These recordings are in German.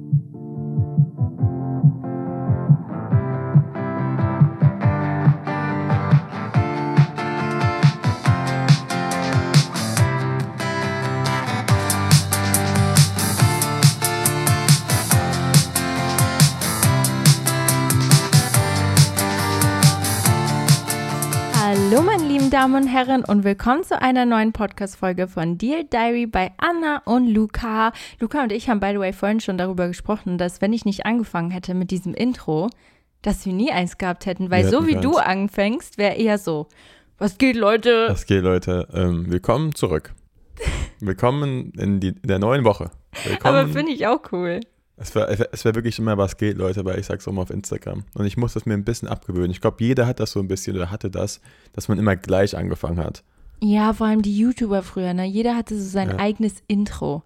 Thank you. Meine Damen und Herren, und willkommen zu einer neuen Podcast-Folge von Dear Diary bei Anna und Luca. Luca und ich haben, by the way, vorhin schon darüber gesprochen, dass, wenn ich nicht angefangen hätte mit diesem Intro, dass wir nie eins gehabt hätten, weil Wir so wie keins. du anfängst, wäre eher so: Was geht, Leute? Was geht, Leute? Ähm, willkommen zurück. Willkommen in, die, in der neuen Woche. Willkommen. Aber finde ich auch cool. Es wäre es wär wirklich immer, was geht, Leute, weil ich sag's auch mal auf Instagram. Und ich muss das mir ein bisschen abgewöhnen. Ich glaube, jeder hat das so ein bisschen oder hatte das, dass man immer gleich angefangen hat. Ja, vor allem die YouTuber früher, ne? Jeder hatte so sein Ja. eigenes Intro.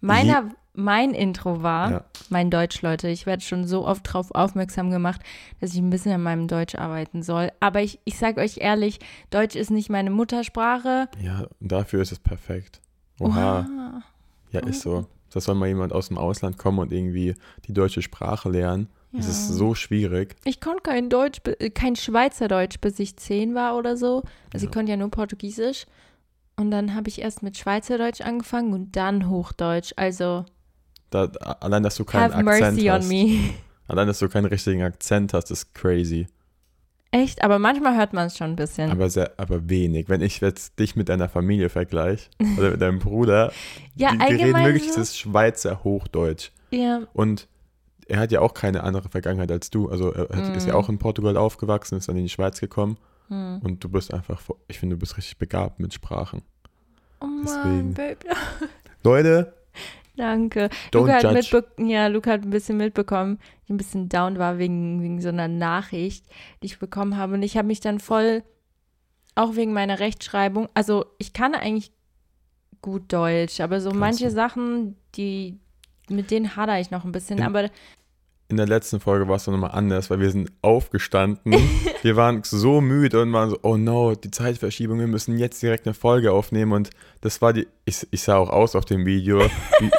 Meiner, mein Intro war, Ja. mein Deutsch, Leute, ich werde schon so oft drauf aufmerksam gemacht, dass ich ein bisschen an meinem Deutsch arbeiten soll. Aber ich, ich sage euch ehrlich, Deutsch ist nicht meine Muttersprache. Ja, dafür ist es perfekt. Oha. Oha. Ja, ist so. Das soll mal jemand aus dem Ausland kommen und irgendwie die deutsche Sprache lernen. Das Ja. ist so schwierig. Ich konnte kein Deutsch, äh, kein Schweizerdeutsch, bis ich zehn war oder so. Also ich Ja. konnte ja nur Portugiesisch. Und dann habe ich erst mit Schweizerdeutsch angefangen und dann Hochdeutsch. Also Da, allein, dass du keinen Akzent hast. Allein, dass du keinen richtigen Akzent hast, ist crazy. Echt? Aber manchmal hört man es schon ein bisschen. Aber sehr, aber wenig. Wenn ich jetzt dich mit deiner Familie vergleiche oder mit deinem Bruder, ja, die, die reden wirklich so, das Schweizer Hochdeutsch. ja, Und er hat ja auch keine andere Vergangenheit als du. Also er hat, ist ja Mm. auch in Portugal aufgewachsen, ist dann in die Schweiz gekommen. hm. Und du bist einfach, ich finde, du bist richtig begabt mit Sprachen. Oh Mann, Deswegen. Baby. Leute, Danke. Don't Luca hat, mitbe ja, Luca hat ein bisschen mitbekommen, ich ein bisschen down war wegen, wegen so einer Nachricht, die ich bekommen habe. Und ich habe mich dann voll, auch wegen meiner Rechtschreibung, also ich kann eigentlich gut Deutsch, aber so Kannst manche du. Sachen, die, mit denen hadere ich noch ein bisschen. In- aber in der letzten Folge war es doch nochmal anders, weil wir sind aufgestanden. wir waren so müde und waren so, oh no, die Zeitverschiebung, wir müssen jetzt direkt eine Folge aufnehmen. Und das war die, ich, ich sah auch aus auf dem Video, wie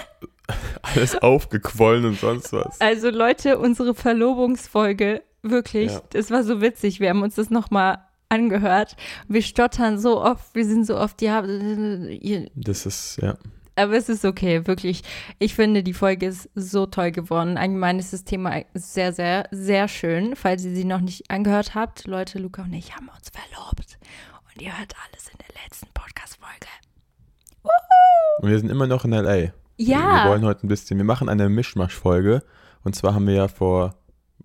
alles aufgequollen und sonst was. Also Leute, unsere Verlobungsfolge, wirklich, Ja. das war so witzig. Wir haben uns das nochmal angehört. Wir stottern so oft, wir sind so oft, ja, ihr- Das ist, ja. Aber es ist okay, wirklich. Ich finde, die Folge ist so toll geworden. Allgemein ist das Thema sehr, sehr, sehr schön. Falls ihr sie noch nicht angehört habt, Leute, Luca und ich haben uns verlobt. Und ihr hört alles in der letzten Podcast-Folge. Und wir sind immer noch in L.A. Ja. Wir wollen heute ein bisschen, wir machen eine Mischmasch-Folge. Und zwar haben wir ja vor,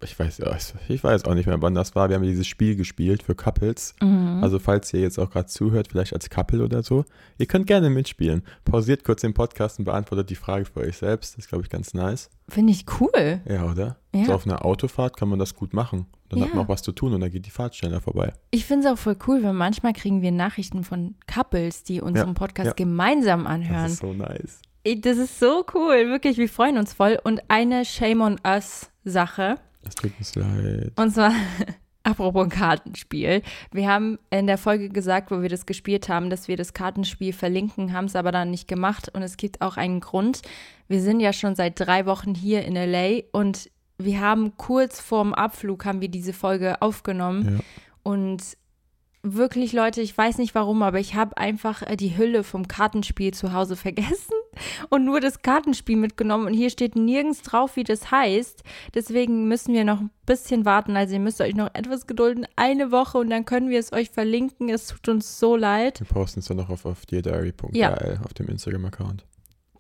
ich weiß, ja, ich weiß auch nicht mehr, wann das war. Wir haben ja dieses Spiel gespielt für Couples. Mhm. Also falls ihr jetzt auch gerade zuhört, vielleicht als Couple oder so, ihr könnt gerne mitspielen. Pausiert kurz den Podcast und beantwortet die Frage für euch selbst. Das ist, glaube ich, ganz nice. Finde ich cool. Ja, oder? Ja. So auf einer Autofahrt kann man das gut machen. Dann hat Ja. man auch was zu tun und dann geht die Fahrt schneller vorbei. Ich finde es auch voll cool, weil manchmal kriegen wir Nachrichten von Couples, die unseren Podcast ja. gemeinsam Das anhören. ist so nice. Das ist so cool, wirklich, wir freuen uns voll. Und eine Shame on Us Sache, Es tut uns leid. und zwar apropos Kartenspiel. Wir haben in der Folge gesagt, wo wir das gespielt haben, dass wir das Kartenspiel verlinken, haben es aber dann nicht gemacht. Und es gibt auch einen Grund. Wir sind ja schon seit drei Wochen hier in LA und wir haben kurz vorm Abflug haben wir diese Folge aufgenommen. Ja. Und wirklich, Leute, ich weiß nicht warum, aber ich habe einfach äh, die Hülle vom Kartenspiel zu Hause vergessen und nur das Kartenspiel mitgenommen. Und hier steht nirgends drauf, wie das heißt. Deswegen müssen wir noch ein bisschen warten. Also ihr müsst euch noch etwas gedulden. Eine Woche und dann können wir es euch verlinken. Es tut uns so leid. Wir posten es dann noch auf, auf deardiary.gal Ja. auf dem Instagram-Account.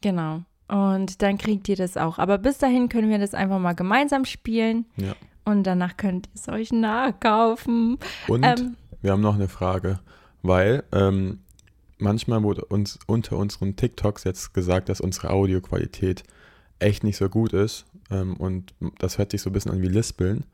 Genau. Und dann kriegt ihr das auch. Aber bis dahin können wir das einfach mal gemeinsam spielen. Ja. Und danach könnt ihr es euch nachkaufen. Und Ähm, wir haben noch eine Frage, weil ähm, manchmal wurde uns unter unseren TikToks jetzt gesagt, dass unsere Audioqualität echt nicht so gut ist. Ähm, und das hört sich so ein bisschen an wie Lispeln.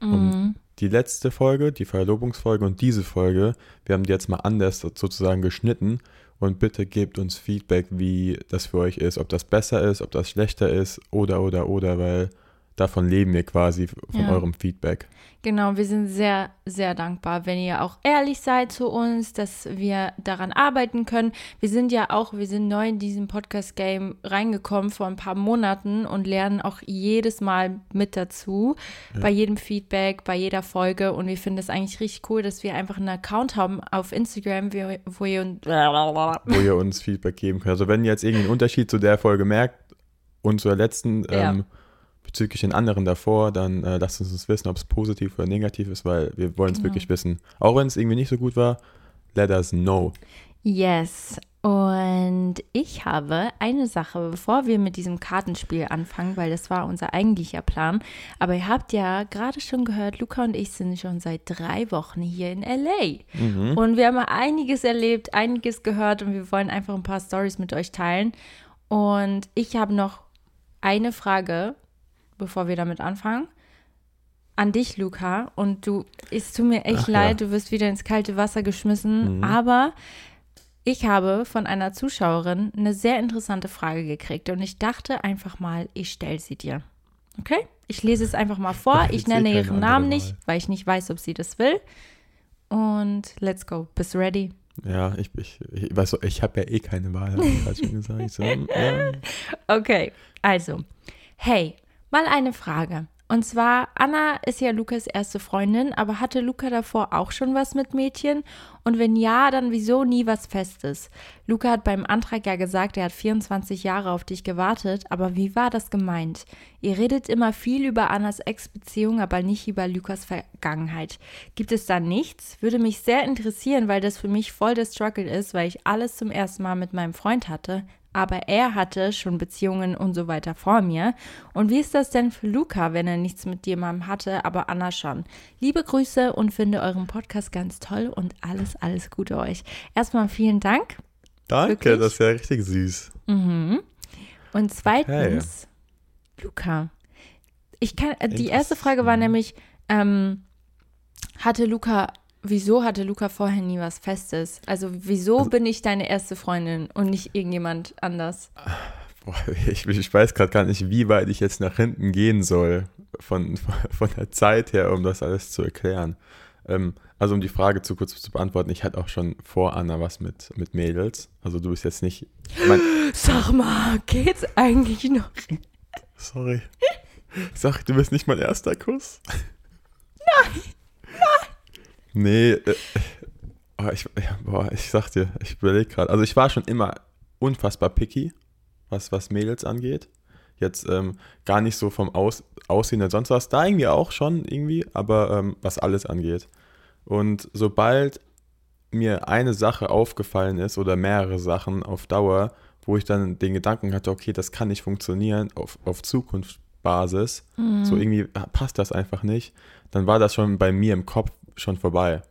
mhm. Die letzte Folge, die Verlobungsfolge und diese Folge, wir haben die jetzt mal anders sozusagen geschnitten. Und bitte gebt uns Feedback, wie das für euch ist, ob das besser ist, ob das schlechter ist oder, oder, oder, weil davon leben wir quasi von Ja. eurem Feedback. Genau, wir sind sehr, sehr dankbar, wenn ihr auch ehrlich seid zu uns, dass wir daran arbeiten können. Wir sind ja auch, wir sind neu in diesem Podcast-Game reingekommen vor ein paar Monaten und lernen auch jedes Mal mit dazu, bei jedem Feedback, bei jeder Folge. Und wir finden es eigentlich richtig cool, dass wir einfach einen Account haben auf Instagram, wo wo ihr uns wo ihr uns Feedback geben könnt. Also wenn ihr jetzt irgendwie einen Unterschied zu der Folge merkt und zur letzten Ja. ähm, bezüglich den anderen davor, dann äh, lasst uns das wissen, ob es positiv oder negativ ist, weil wir wollen es Genau. wirklich wissen. Auch wenn es irgendwie nicht so gut war, let us know. Yes. Und ich habe eine Sache, bevor wir mit diesem Kartenspiel anfangen, weil das war unser eigentlicher Plan. Aber ihr habt ja gerade schon gehört, Luca und ich sind schon seit drei Wochen hier in LA. Mhm. Und wir haben einiges erlebt, einiges gehört und wir wollen einfach ein paar Stories mit euch teilen. Und ich habe noch eine Frage, bevor wir damit anfangen. An dich, Luca. Und du, es tut mir echt Ach ja. leid, du wirst wieder ins kalte Wasser geschmissen. Mhm. Aber ich habe von einer Zuschauerin eine sehr interessante Frage gekriegt und ich dachte einfach mal, ich stelle sie dir. Okay? Ich lese es einfach mal vor. Ich eh nenne ihren Namen nicht, weil ich nicht weiß, ob sie das will. Und let's go. Bist du ready? Ja, ich, ich, ich weiß so, ich habe ja eh keine Wahl, habe ich gerade schon gesagt. Ich so, ja. Okay, also, hey, mal eine Frage. Und zwar, Anna ist ja Lukas erste Freundin, aber hatte Luca davor auch schon was mit Mädchen? Und wenn ja, dann wieso nie was Festes? Luca hat beim Antrag ja gesagt, er hat 24 Jahre auf dich gewartet, aber wie war das gemeint? Ihr redet immer viel über Annas Ex-Beziehung, aber nicht über Lukas Vergangenheit. Gibt es da nichts? Würde mich sehr interessieren, weil das für mich voll der Struggle ist, weil ich alles zum ersten Mal mit meinem Freund hatte, aber er hatte schon Beziehungen und so weiter vor mir. Und wie ist das denn für Luca, wenn er nichts mit jemandem hatte, aber Anna schon? Liebe Grüße und finde euren Podcast ganz toll und alles, alles Gute euch. Erstmal vielen Dank. Danke, Wirklich? das ist ja richtig süß. Mhm. Und zweitens, Luca. Ich kann, äh, die erste Frage war nämlich, ähm, hatte Luca, wieso hatte Luca vorher nie was Festes? Also wieso Also- bin ich deine erste Freundin und nicht irgendjemand anders? Boah, ich, ich weiß gerade gar nicht, wie weit ich jetzt nach hinten gehen soll von, von der Zeit her, um das alles zu erklären. Ähm, also um die Frage zu kurz zu beantworten, ich hatte auch schon vor Anna was mit, mit Mädels. Also du bist jetzt nicht. Ich mein, Sag mal, geht's eigentlich noch? sorry. Sag, du bist nicht mein erster Kuss. Nein. Nee, äh, oh, ich, boah, ich sag dir, ich überlege gerade. Also ich war schon immer unfassbar picky, was, was Mädels angeht. Jetzt ähm, gar nicht so vom Aus, Aussehen oder sonst was. Da irgendwie auch schon irgendwie, aber ähm, was alles angeht. Und sobald mir eine Sache aufgefallen ist oder mehrere Sachen auf Dauer, wo ich dann den Gedanken hatte, okay, das kann nicht funktionieren auf, auf Zukunftsbasis, so irgendwie passt das einfach nicht, dann war das schon bei mir im Kopf schon vorbei.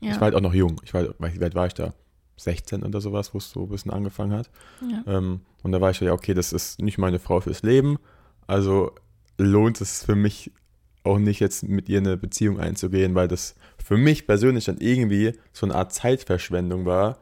Ja. Ich war halt auch noch jung. Ich war, wie alt war ich da? 16 oder sowas, wo es so ein bisschen angefangen hat. Ja. Ähm, und da war ich so, ja, okay, das ist nicht meine Frau fürs Leben. Also lohnt es für mich auch nicht jetzt mit ihr eine Beziehung einzugehen, weil das für mich persönlich dann irgendwie so eine Art Zeitverschwendung war.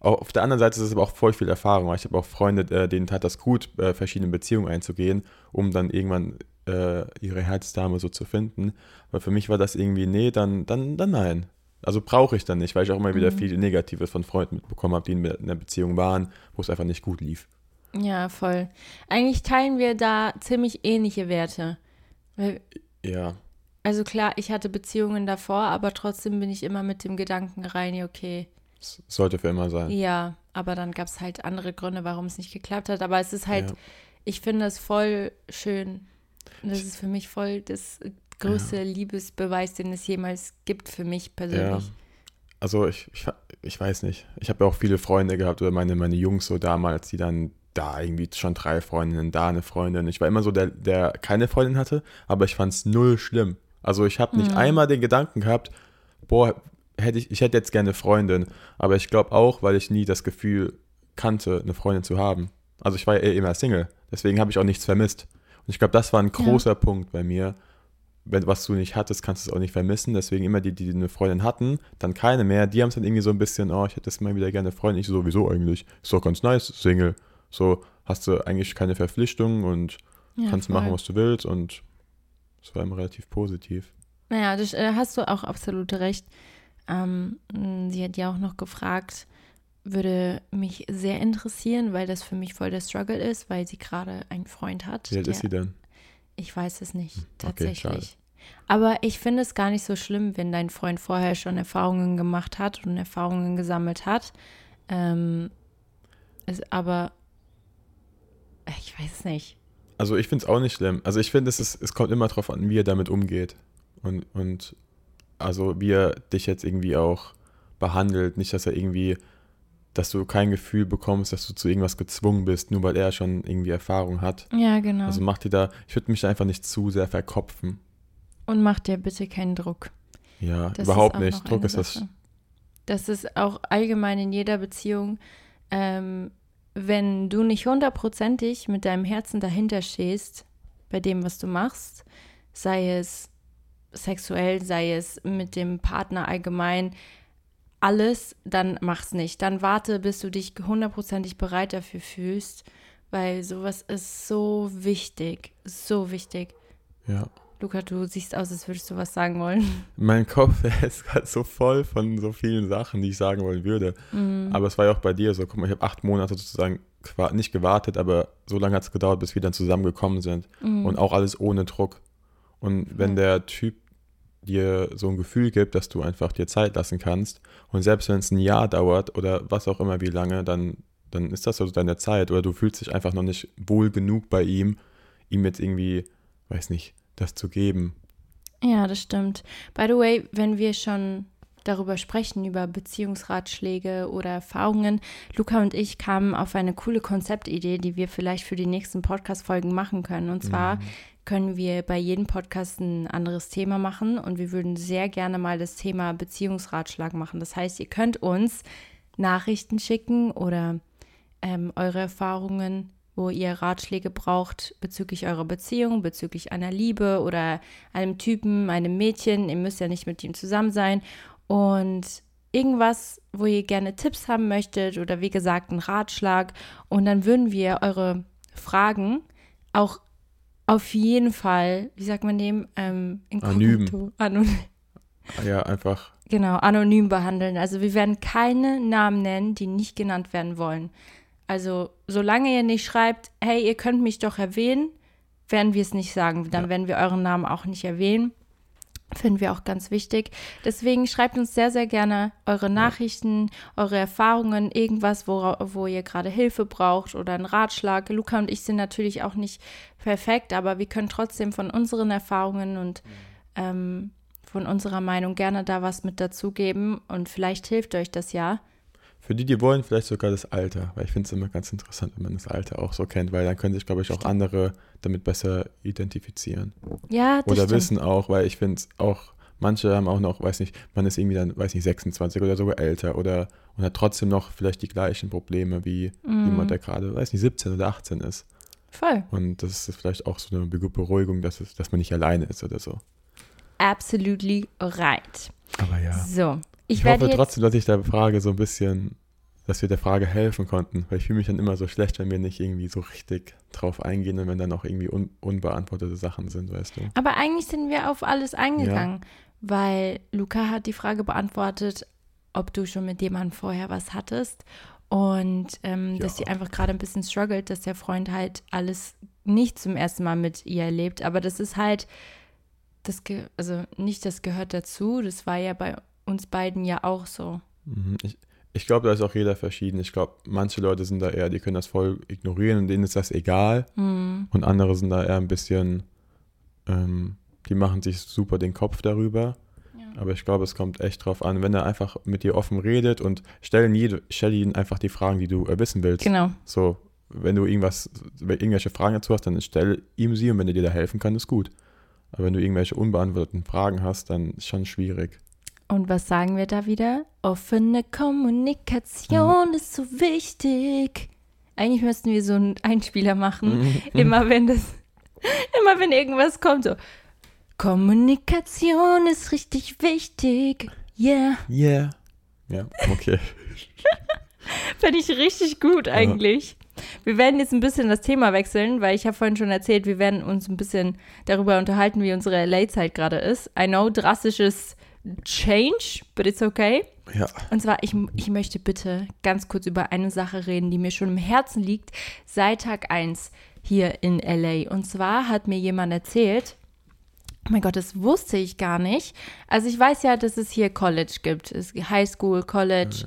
Auch auf der anderen Seite ist es aber auch voll viel Erfahrung. Ich habe auch Freunde, äh, denen tat das gut, äh, verschiedene Beziehungen einzugehen, um dann irgendwann äh, ihre Herzdame so zu finden. Aber für mich war das irgendwie, nee, dann, dann, dann nein. Also brauche ich dann nicht, weil ich auch immer wieder Mhm. viel Negatives von Freunden mitbekommen habe, die in einer Beziehung waren, wo es einfach nicht gut lief. Ja, voll. Eigentlich teilen wir da ziemlich ähnliche Werte. Weil, Ja, also klar, ich hatte Beziehungen davor, aber trotzdem bin ich immer mit dem Gedanken rein, okay, es sollte für immer sein. ja, aber dann gab es halt andere Gründe, warum es nicht geklappt hat. Aber es ist halt, Ja. ich finde es voll schön. Das ist für mich voll das größte Liebesbeweis, den es jemals gibt für mich Ja. persönlich. Also ich, ich, ich weiß nicht. Ich habe ja auch viele Freunde gehabt oder meine, meine Jungs so damals, die dann da irgendwie schon drei Freundinnen, da eine Freundin. Ich war immer so der, der keine Freundin hatte, aber ich fand es null schlimm. Also ich habe nicht Mhm. einmal den Gedanken gehabt, boah, hätte ich, ich hätte jetzt gerne eine Freundin. Aber ich glaube auch, weil ich nie das Gefühl kannte, eine Freundin zu haben. Also ich war ja eh immer Single. Deswegen habe ich auch nichts vermisst. Und ich glaube, das war ein Ja. großer Punkt bei mir. Wenn was du nicht hattest, kannst du es auch nicht vermissen. Deswegen immer die, die eine Freundin hatten, dann keine mehr. Die haben es dann irgendwie so ein bisschen, oh, ich hätte jetzt mal wieder gerne eine Freundin. Ich so, wieso eigentlich? Ist doch ganz nice, Single. So hast du eigentlich keine Verpflichtungen und Ja, kannst voll. machen, was du willst. Und Es war immer relativ positiv. Naja, das äh, hast du auch absolut recht. Ähm, sie hat ja auch noch gefragt, würde mich sehr interessieren, weil das für mich voll der Struggle ist, weil sie gerade einen Freund hat. Wie alt ist sie denn? Ich weiß es nicht, Okay, tatsächlich. schade. Aber ich finde es gar nicht so schlimm, wenn dein Freund vorher schon Erfahrungen gemacht hat und Erfahrungen gesammelt hat. Ähm, es, aber ich weiß es nicht. Also ich finde es auch nicht schlimm. Also ich finde, es, ist- es kommt immer drauf an, wie er damit umgeht. Und, und also wie er dich jetzt irgendwie auch behandelt. Nicht, dass er irgendwie, dass du kein Gefühl bekommst, dass du zu irgendwas gezwungen bist, nur weil er schon irgendwie Erfahrung hat. Ja, genau. Also mach dir da, ich würde mich einfach nicht zu sehr verkopfen. und mach dir bitte keinen Druck. Ja, Das überhaupt nicht. Druck ist das. Das ist auch allgemein in jeder Beziehung. Ähm, wenn du nicht hundertprozentig mit deinem Herzen dahinter stehst, bei dem, was du machst, sei es sexuell, sei es mit dem Partner allgemein, alles, dann mach's nicht. Dann warte, bis du dich hundertprozentig bereit dafür fühlst, weil sowas ist so wichtig, so wichtig. Ja. Luca, du siehst aus, als würdest du was sagen wollen. Mein Kopf ist gerade so voll von so vielen Sachen, die ich sagen wollen würde. Mhm. Aber es war ja auch bei dir so, guck mal, ich habe acht Monate sozusagen nicht gewartet, aber so lange hat es gedauert, bis wir dann zusammengekommen sind. Mhm. Und auch alles ohne Druck. Und wenn Ja. der Typ dir so ein Gefühl gibt, dass du einfach dir Zeit lassen kannst und selbst wenn es ein Jahr dauert oder was auch immer wie lange, dann, dann ist das so deine Zeit oder du fühlst dich einfach noch nicht wohl genug bei ihm, ihm jetzt irgendwie, weiß nicht, das zu geben. Ja, das stimmt. By the way, wenn wir schon darüber sprechen, über Beziehungsratschläge oder Erfahrungen, Luca und ich kamen auf eine coole Konzeptidee, die wir vielleicht für die nächsten Podcast-Folgen machen können. Und zwar können wir bei jedem Podcast ein anderes Thema machen und wir würden sehr gerne mal das Thema Beziehungsratschlag machen. Das heißt, ihr könnt uns Nachrichten schicken oder ähm, eure Erfahrungen, wo ihr Ratschläge braucht bezüglich eurer Beziehung, bezüglich einer Liebe oder einem Typen, einem Mädchen. Ihr müsst ja nicht mit ihm zusammen sein. Und irgendwas, wo ihr gerne Tipps haben möchtet oder wie gesagt einen Ratschlag. Und dann würden wir eure Fragen auch auf jeden Fall, wie sagt man dem, ähm, inkognito, anonym, Ja, einfach, genau, anonym behandeln. Also wir werden keine Namen nennen, die nicht genannt werden wollen. Also solange ihr nicht schreibt, hey, ihr könnt mich doch erwähnen, werden wir es nicht sagen. Dann Ja. werden wir euren Namen auch nicht erwähnen. Finden wir auch ganz wichtig. Deswegen schreibt uns sehr, sehr gerne eure Nachrichten, eure Erfahrungen, irgendwas, wo, wo ihr gerade Hilfe braucht oder einen Ratschlag. Luca und ich sind natürlich auch nicht perfekt, aber wir können trotzdem von unseren Erfahrungen und ähm, von unserer Meinung gerne da was mit dazugeben und vielleicht hilft euch das ja. für die, die wollen, vielleicht sogar das Alter, weil ich finde es immer ganz interessant, wenn man das Alter auch so kennt, weil dann können sich, glaube ich, auch Stimmt. andere damit besser identifizieren. Ja, das Oder stimmt. wissen auch, weil ich finde es auch, manche haben auch noch, weiß nicht, man ist irgendwie dann, weiß nicht, 26 oder sogar älter oder und hat trotzdem noch vielleicht die gleichen Probleme wie Mhm. jemand, der gerade, weiß nicht, 17 oder 18 ist. Voll. Und das ist vielleicht auch so eine Be- Beruhigung, dass, es, dass man nicht alleine ist oder so. Absolutely right. Aber ja. So, ich, Ich, werde hoffe trotzdem, dass ich der Frage so ein bisschen, dass wir der Frage helfen konnten, weil ich fühle mich dann immer so schlecht, wenn wir nicht irgendwie so richtig drauf eingehen und wenn dann auch irgendwie un unbeantwortete Sachen sind, weißt du. Aber eigentlich sind wir auf alles eingegangen, weil Luca hat die Frage beantwortet, ob du schon mit jemandem vorher was hattest und ähm, dass Ja. sie einfach gerade ein bisschen struggelt, dass der Freund halt alles nicht zum ersten Mal mit ihr erlebt. Aber das ist halt, das ge also nicht das gehört dazu. Das war ja bei uns beiden ja auch so. Mhm. Ich, ich glaube, da ist auch jeder verschieden. Ich glaube, manche Leute sind da eher, die können das voll ignorieren und denen ist das egal. Hm. Und andere sind da eher ein bisschen, ähm, die machen sich super den Kopf darüber. Aber ich glaube, es kommt echt drauf an, wenn er einfach mit dir offen redet und stell, jede, stell ihm einfach die Fragen, die du äh, wissen willst. Genau. So, wenn du irgendwas, irgendwelche Fragen dazu hast, dann stell ihm sie und wenn er dir da helfen kann, ist gut. Aber wenn du irgendwelche unbeantworteten Fragen hast, dann ist schon schwierig. Und was sagen wir da wieder? Offene Kommunikation ist so wichtig. Eigentlich müssten wir so einen Einspieler machen. Immer wenn das, immer wenn irgendwas kommt, so. Kommunikation ist richtig wichtig. Yeah. Yeah. Ja, okay. Fände ich richtig gut eigentlich. Wir werden jetzt ein bisschen das Thema wechseln, weil ich habe vorhin schon erzählt, wir werden uns ein bisschen darüber unterhalten, wie unsere LA-Zeit gerade ist. I know, drastisches Change, but it's okay. Ja. Und zwar, ich, ich möchte bitte ganz kurz über eine Sache reden, die mir schon im Herzen liegt, seit Tag 1 hier in LA. Und zwar hat mir jemand erzählt, oh mein Gott, das wusste ich gar nicht. Also ich weiß ja, dass es hier College gibt, es High School, College.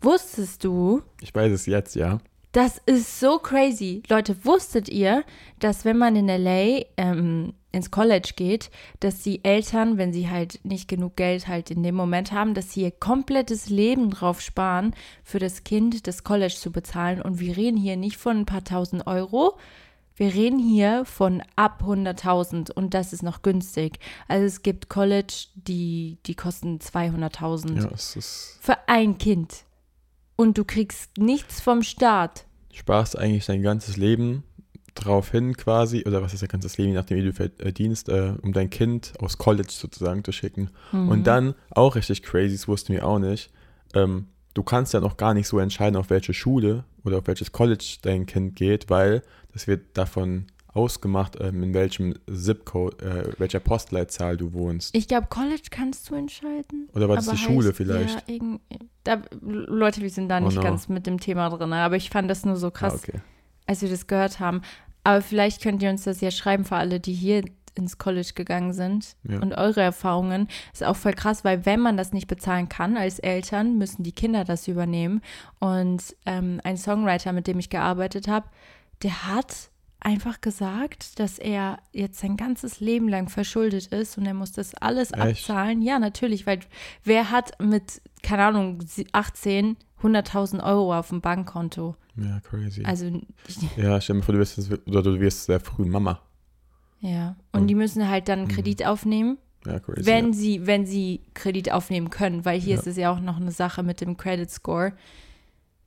Wusstest du, Ich weiß es jetzt, ja. das ist so crazy. Leute, wusstet ihr, dass wenn man in LA ähm, ins College geht, dass die Eltern, wenn sie halt nicht genug Geld halt in dem Moment haben, dass sie ihr komplettes Leben drauf sparen, für das Kind das College zu bezahlen. Und wir reden hier nicht von ein paar tausend Euro, wir reden hier von ab 100.000 und das ist noch günstig. Also es gibt College, die, die kosten 200.000 Ja, für ein Kind. Und du kriegst nichts vom Staat. sparst eigentlich dein ganzes Leben drauf hin quasi, oder was ist dein ganzes Leben, je nachdem wie du verdienst, äh, um dein Kind aufs College sozusagen zu schicken. Mhm. Und dann, auch richtig crazy, das wussten wir auch nicht, ähm, du kannst ja noch gar nicht so entscheiden, auf welche Schule oder auf welches College dein Kind geht, weil das wird davon ausgemacht, ähm, in welchem Zip-Code, äh, welcher Postleitzahl du wohnst. Ich glaube, College kannst du entscheiden. Oder war das aber die Schule heißt, vielleicht? Ja, irgend, da, Leute, wir sind da Oh nicht no. ganz mit dem Thema drin, aber ich fand das nur so krass, Ah, okay. als wir das gehört haben. Aber vielleicht könnt ihr uns das ja schreiben für alle, die hier ins College gegangen sind Ja. und eure Erfahrungen. Ist auch voll krass, weil wenn man das nicht bezahlen kann als Eltern, müssen die Kinder das übernehmen. Und ähm, ein Songwriter, mit dem ich gearbeitet habe, der hat einfach gesagt, dass er jetzt sein ganzes Leben lang verschuldet ist und er muss das alles Echt? abzahlen. Ja, natürlich, weil wer hat mit, keine Ahnung, 18 100.000 Euro auf dem Bankkonto? Ja, crazy. Also, ich, ja, stell dir vor, du wirst, oder du wirst sehr früh Mama. Ja. Und die müssen halt dann einen Kredit aufnehmen, Ja, crazy. wenn ja. sie, wenn sie Kredit aufnehmen können, weil hier Ja. ist es ja auch noch eine Sache mit dem Credit Score.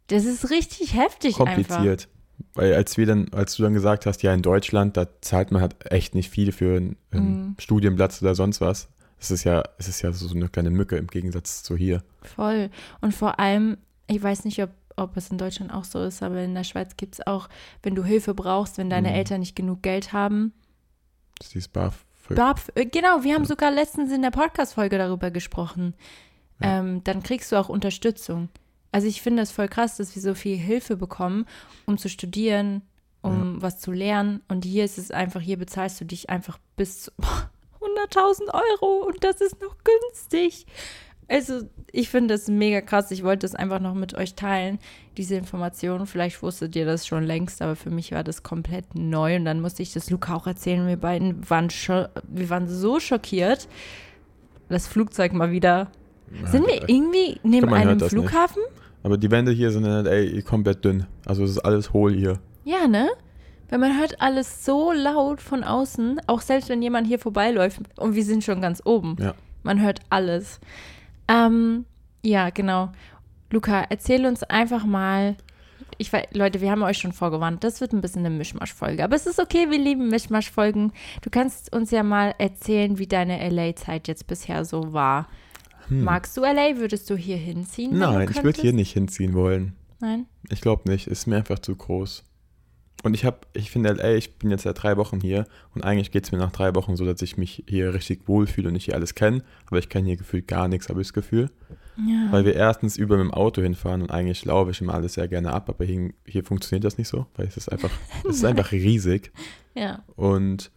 Das ist richtig heftig einfach. kompliziert. Weil als wir dann, als du dann gesagt hast, ja in Deutschland, da zahlt man halt echt nicht viel für einen ähm, Mhm. Studienplatz oder sonst was. Es ist ja, es ist ja so eine kleine Mücke im Gegensatz zu hier. Voll. Und vor allem, ich weiß nicht, ob, ob es in Deutschland auch so ist, aber in der Schweiz gibt es auch, wenn du Hilfe brauchst, wenn deine Mhm. Eltern nicht genug Geld haben. Das ist dieses BAF. BAF, äh, genau, wir haben sogar letztens in der Podcast-Folge darüber gesprochen. Ja. Ähm, dann kriegst du auch Unterstützung. Also ich finde das voll krass, dass wir so viel Hilfe bekommen, um zu studieren, um was zu lernen. Und hier ist es einfach, hier bezahlst du dich einfach bis zu 100.000 Euro und das ist noch günstig. Also ich finde das mega krass. Ich wollte das einfach noch mit euch teilen, diese Information. Vielleicht wusstet ihr das schon längst, aber für mich war das komplett neu. Und dann musste ich das Luca auch erzählen. Wir beiden waren, wir waren so schockiert. Das Flugzeug mal wieder. Sind wir irgendwie neben hört einem das nicht. Flughafen? Aber die Wände hier sind halt, ey, komplett dünn. Also es ist alles hohl hier. Ja, ne? Weil man hört alles so laut von außen, auch selbst wenn jemand hier vorbeiläuft und wir sind schon ganz oben. Ja. Man hört alles. Ähm, ja, genau. Luca, erzähl uns einfach mal. Ich weiß, Leute, wir haben euch schon vorgewarnt, das wird ein bisschen eine Mischmasch-Folge. Aber es ist okay, wir lieben Mischmasch-Folgen. Du kannst uns ja mal erzählen, wie deine LA-Zeit jetzt bisher so war. Magst du LA? Würdest du hier hinziehen? du Hm. Nein, ich würde hier nicht hinziehen wollen. Nein? Ich glaube nicht. Ist mir einfach zu groß. Und ich habe, ich finde LA, ich bin jetzt seit drei Wochen hier und eigentlich geht es mir nach drei Wochen so, dass ich mich hier richtig wohlfühle und ich hier alles kenne. Aber ich kenne hier gefühlt gar nichts, habe ich das Gefühl. Ja. Weil wir erstens über mit dem Auto hinfahren und eigentlich laufe ich immer alles sehr gerne ab, aber hier, hier funktioniert das nicht so, weil es ist einfach, es ist einfach riesig. ja. Und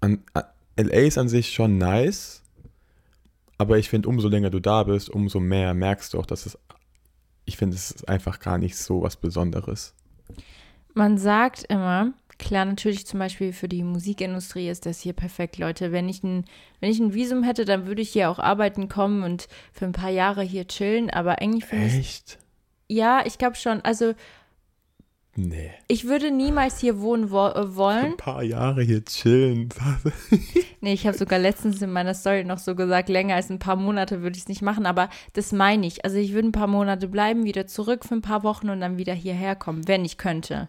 an, a- LA ist an sich schon nice, aber ich finde, umso länger du da bist, umso mehr merkst du auch, dass es, ich finde, es ist einfach gar nicht so was Besonderes. Man sagt immer, klar, natürlich zum Beispiel für die Musikindustrie ist das hier perfekt, Leute. Wenn ich ein, wenn ich ein Visum hätte, dann würde ich hier auch arbeiten kommen und für ein paar Jahre hier chillen. Aber eigentlich finde ich, Echt? ja, ich glaube schon. Also Nee. ich würde niemals hier wohnen wo äh, Ein wollen. paar Jahre hier chillen. Nee, ich habe sogar letztens in meiner Story noch so gesagt, länger als ein paar Monate würde ich es nicht machen. Aber das meine ich. Also ich würde ein paar Monate bleiben, wieder zurück für ein paar Wochen und dann wieder hierher kommen, wenn ich könnte.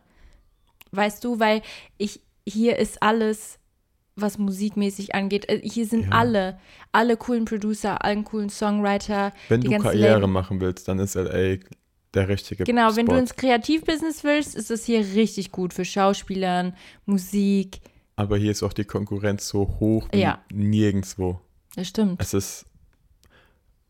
Weißt du, weil ich, hier ist alles, was musikmäßig angeht. äh, Hier sind Ja. alle, alle coolen Producer, allen coolen Songwriter. Wenn du Karriere Label- machen willst, dann ist LA der richtige Genau, wenn Spot. du ins Kreativbusiness willst, ist es hier richtig gut für Schauspielern, Musik. Aber hier ist auch die Konkurrenz so hoch wie Ja. nirgendwo. Das stimmt. Es ist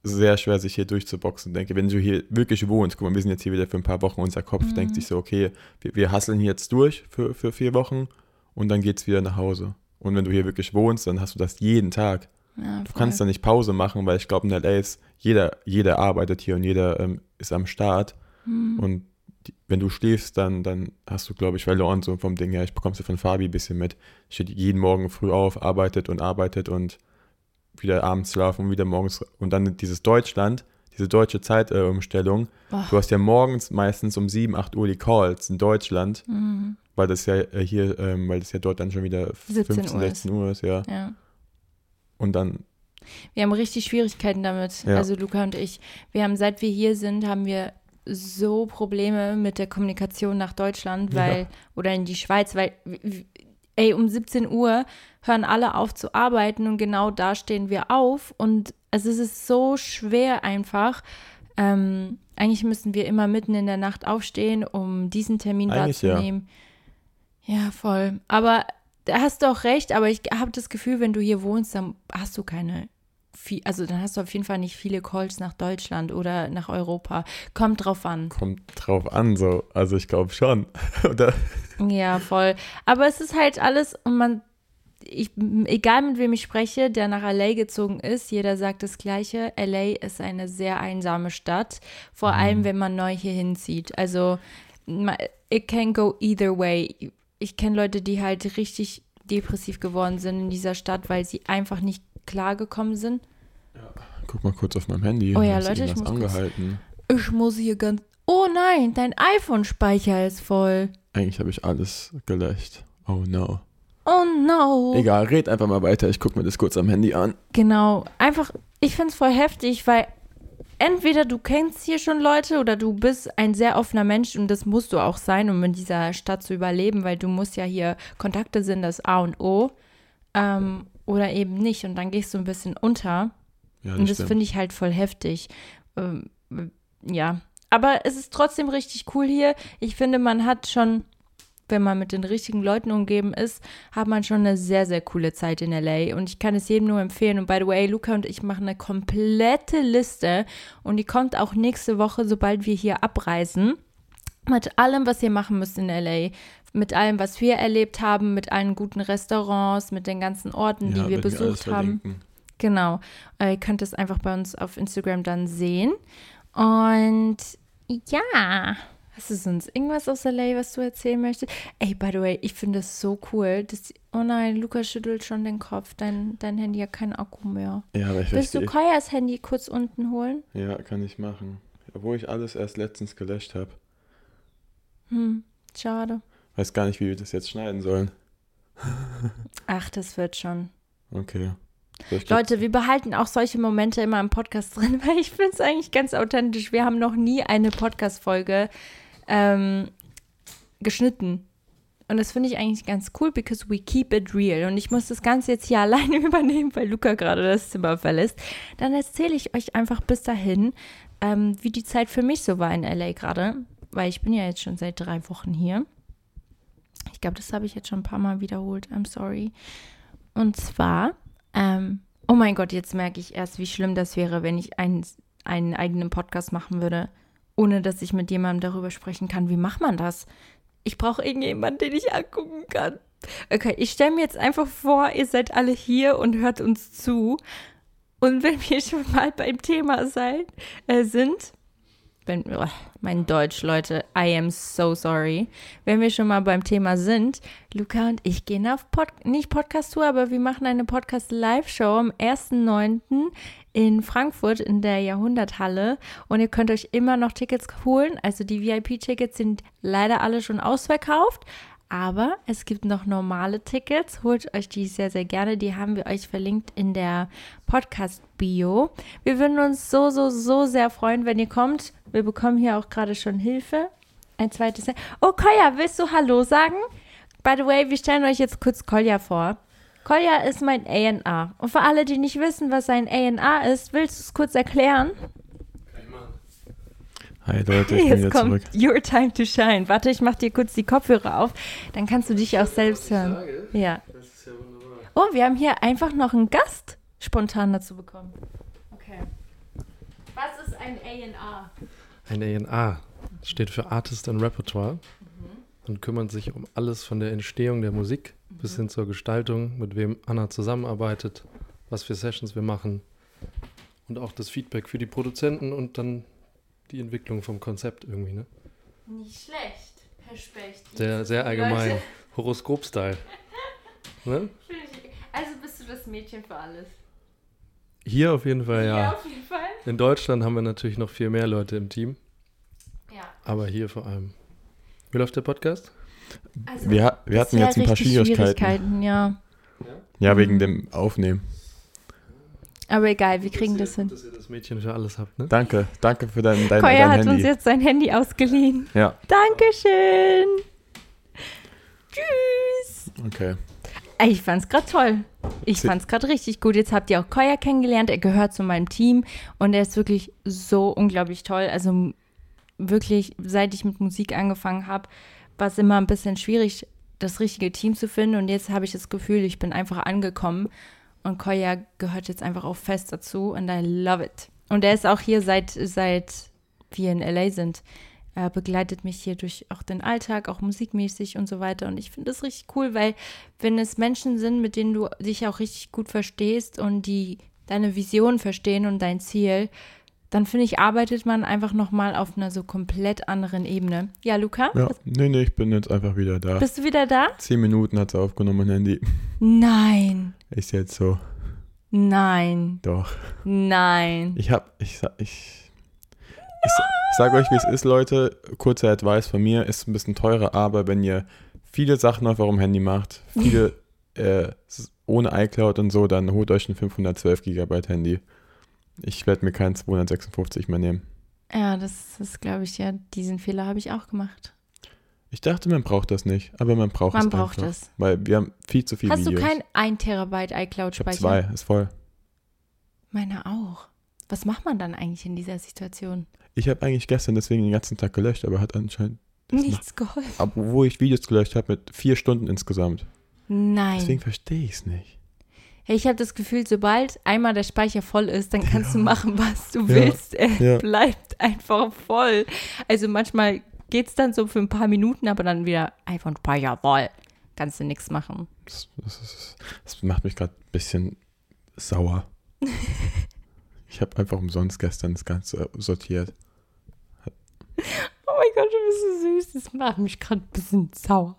sehr schwer, sich hier durchzuboxen, denke. Wenn du hier wirklich wohnst, guck mal, wir sind jetzt hier wieder für ein paar Wochen, unser Kopf Mhm. denkt sich so, okay, wir, wir hasseln hier jetzt durch für, für vier Wochen und dann geht's wieder nach Hause. Und wenn du hier wirklich wohnst, dann hast du das jeden Tag. Ja, Du kannst da nicht Pause machen, weil ich glaube, in LA ist jeder, jeder arbeitet hier und jeder ähm, ist am Start. Mhm. Und die, wenn du schläfst, dann, dann hast du, glaube ich, verloren, so vom Ding her. Ich bekommst du von Fabi ein bisschen mit. Steht jeden Morgen früh auf, arbeitet und arbeitet und wieder abends schlafen und wieder morgens. Und dann dieses Deutschland, diese deutsche Zeitumstellung. Äh, du hast ja morgens meistens um 7, 8 Uhr die Calls in Deutschland, Mhm. weil das ja äh, hier, ähm, weil das ja dort dann schon wieder 17 15, Uhr 16 Uhr ist, ja. Ja. Und dann, Wir haben richtig Schwierigkeiten damit. Ja. Also Luca und ich. Wir haben, seit wir hier sind, haben wir so Probleme mit der Kommunikation nach Deutschland, weil, Ja. oder in die Schweiz, weil, ey, um 17 Uhr hören alle auf zu arbeiten und genau da stehen wir auf. Und also es ist so schwer einfach. Ähm, eigentlich müssen wir immer mitten in der Nacht aufstehen, um diesen Termin Eigentlich ja. wahrzunehmen. Ja. voll. Aber da hast du auch recht, aber ich habe das Gefühl, wenn du hier wohnst, dann hast du keine viel, also dann hast du auf jeden Fall nicht viele Calls nach Deutschland oder nach Europa. Kommt drauf an. kommt drauf an, so. Also ich glaube schon. Oder? Ja, voll. Aber es ist halt alles und man, ich, egal mit wem ich spreche, der nach LA gezogen ist, jeder sagt das Gleiche. LA ist eine sehr einsame Stadt, vor allem wenn man neu hier hinzieht. Also it can go either way. Ich kenne Leute, die halt richtig depressiv geworden sind in dieser Stadt, weil sie einfach nicht klargekommen sind. Guck mal kurz auf meinem Handy. Oh ja, Leute, ich muss kurz- angehalten. Ich muss hier ganz. Oh nein, dein iPhone-Speicher ist voll. Eigentlich habe ich alles gelöscht. Oh no. Oh no. Egal, red einfach mal weiter. Ich gucke mir das kurz am Handy an. Genau. Einfach, ich finde es voll heftig, weil entweder du kennst hier schon Leute oder du bist ein sehr offener Mensch und das musst du auch sein, um in dieser Stadt zu überleben, weil du musst ja hier, Kontakte sind das A und O. Ähm, oder eben nicht und dann gehst du ein bisschen unter. Ja, Und das finde ich halt voll heftig. Ähm, ja. Aber es ist trotzdem richtig cool hier. Ich finde, man hat schon, wenn man mit den richtigen Leuten umgeben ist, hat man schon eine sehr, sehr coole Zeit in LA. Und ich kann es jedem nur empfehlen. Und by the way, Luca und ich machen eine komplette Liste. Und die kommt auch nächste Woche, sobald wir hier abreisen. Mit allem, was ihr machen müsst in LA. Mit allem, was wir erlebt haben, mit allen guten Restaurants, mit den ganzen Orten, Ja, die wir besucht haben. verlinken. Genau. Äh, ihr könnt es einfach bei uns auf Instagram dann sehen. Und ja, hast du sonst irgendwas aus LA, was du erzählen möchtest? Ey, by the way, ich finde es so cool. Dass, oh nein, Lukas schüttelt schon den Kopf. Dein, dein Handy hat keinen Akku mehr. Ja, aber ich Willst du. Kajas Handy kurz unten holen? Ja, kann ich machen. Obwohl ich alles erst letztens gelöscht habe. Hm, schade. Weiß gar nicht, wie wir das jetzt schneiden sollen. Ach, das wird schon. Okay. Leute, wir behalten auch solche Momente immer im Podcast drin, weil ich finde es eigentlich ganz authentisch. Wir haben noch nie eine Podcast-Folge ähm, geschnitten. Und das finde ich eigentlich ganz cool, because we keep it real. Und ich muss das Ganze jetzt hier alleine übernehmen, weil Luca gerade das Zimmer verlässt. Dann erzähle ich euch einfach bis dahin, ähm, wie die Zeit für mich so war in LA gerade. Weil ich bin ja jetzt schon seit drei Wochen hier. Ich glaube, das habe ich jetzt schon ein paar Mal wiederholt. I'm sorry. Und zwar, ähm, oh mein Gott, jetzt merke ich erst, wie schlimm das wäre, wenn ich einen, einen eigenen Podcast machen würde, ohne dass ich mit jemandem darüber sprechen kann. Wie macht man das? Ich brauche irgendjemanden, den ich angucken kann. Okay, ich stelle mir jetzt einfach vor, ihr seid alle hier und hört uns zu. Und wenn wir schon mal beim Thema sein, äh, sind, wenn, oh, mein Deutsch, Leute, I am so sorry. Wenn wir schon mal beim Thema sind, Luca und ich gehen auf Pod, nicht Podcast-Tour, aber wir machen eine Podcast-Live-Show am 1.9. in Frankfurt in der Jahrhunderthalle und ihr könnt euch immer noch Tickets holen. Also die VIP-Tickets sind leider alle schon ausverkauft. Aber es gibt noch normale Tickets. Holt euch die sehr, sehr gerne. Die haben wir euch verlinkt in der Podcast-Bio. Wir würden uns so, so, so sehr freuen, wenn ihr kommt. Wir bekommen hier auch gerade schon Hilfe. Ein zweites. Oh, Kolja, willst du Hallo sagen? By the way, wir stellen euch jetzt kurz Kolja vor. Kolja ist mein ANA. Und für alle, die nicht wissen, was ein ANA ist, willst du es kurz erklären? Hi Leute, ich bin Jetzt wieder kommt zurück. Your Time to Shine. Warte, ich mach dir kurz die Kopfhörer auf. Dann kannst du dich auch selbst hören. Ja. Das ist ja wunderbar. Oh, wir haben hier einfach noch einen Gast spontan dazu bekommen. Okay. Was ist ein A&R? Ein A&A steht für Artist and Repertoire und kümmert sich um alles von der Entstehung der Musik bis hin zur Gestaltung, mit wem Anna zusammenarbeitet, was für Sessions wir machen und auch das Feedback für die Produzenten und dann die Entwicklung vom Konzept irgendwie. Ne? Nicht schlecht, Herr Specht. Sehr, sehr allgemein. Horoskop-Style. Ne? Also bist du das Mädchen für alles? Hier auf jeden Fall, ja. auf jeden Fall. In Deutschland haben wir natürlich noch viel mehr Leute im Team, Ja. aber hier vor allem. Wie läuft der Podcast? Also, Wir, wir hatten jetzt ein paar Schwierigkeiten. ja. Ja, wegen dem Aufnehmen. Aber egal, wir kriegen das hin. Dass ihr das Mädchen für alles habt, ne? Danke, danke für dein, dein, Koya dein hat Handy. uns jetzt sein Handy ausgeliehen. ja, Dankeschön. Tschüss. okay. Ich fand's gerade toll. Ich Sie- fand's gerade richtig gut. Jetzt habt ihr auch Koya kennengelernt. Er gehört zu meinem Team und er ist wirklich so unglaublich toll. Also wirklich, seit ich mit Musik angefangen habe, war es immer ein bisschen schwierig, das richtige Team zu finden. Und jetzt habe ich das Gefühl, ich bin einfach angekommen und Koya gehört jetzt einfach auch fest dazu und I love it. Und er ist auch hier seit, seit wir in LA sind. Er begleitet mich hier durch auch den Alltag, auch musikmäßig und so weiter. Und ich finde das richtig cool, weil wenn es Menschen sind, mit denen du dich auch richtig gut verstehst und die deine Vision verstehen und dein Ziel, dann finde ich, arbeitet man einfach nochmal auf einer so komplett anderen Ebene. Ja, Luca? Ja, nee, nee, ich bin jetzt einfach wieder da. Bist du wieder da? Zehn Minuten hat sie aufgenommen, mein Handy. Nein, Ist jetzt so. nein, Doch. nein. Ich hab, ich sag, ich. Ich, ich sag euch, wie es ist, Leute. Kurzer Advice von mir, ist ein bisschen teurer, aber wenn ihr viele Sachen auf eurem Handy macht, viele äh, ohne iCloud und so, dann holt euch ein 512 Gigabyte Handy. Ich werde mir kein 256 mehr nehmen. Ja, das ist, glaube ich, ja, diesen Fehler habe ich auch gemacht. Ich dachte, man braucht das nicht, aber man braucht Man es braucht einfach. es. Weil wir haben viel zu viel Hast Videos. du kein 1 Terabyte ich habe iCloud-Speicher? zwei, ist voll. Meine auch. Was macht man dann eigentlich in dieser Situation? Ich habe eigentlich gestern deswegen den ganzen Tag gelöscht, aber hat anscheinend, Nichts geholfen. obwohl ich Videos gelöscht habe mit vier Stunden insgesamt. Nein. Deswegen verstehe ich es nicht. Hey, ich habe das Gefühl, sobald einmal der Speicher voll ist, dann kannst du Ja. machen, was du Ja. willst. Er Ja. bleibt einfach voll. Also manchmal geht es dann so für ein paar Minuten, aber dann wieder iPhone Speicher voll. Kannst du nichts machen. Das, das, das macht mich gerade ein bisschen sauer. ich habe einfach umsonst gestern das Ganze sortiert. Oh mein Gott, du bist so süß. Das macht mich gerade ein bisschen sauer.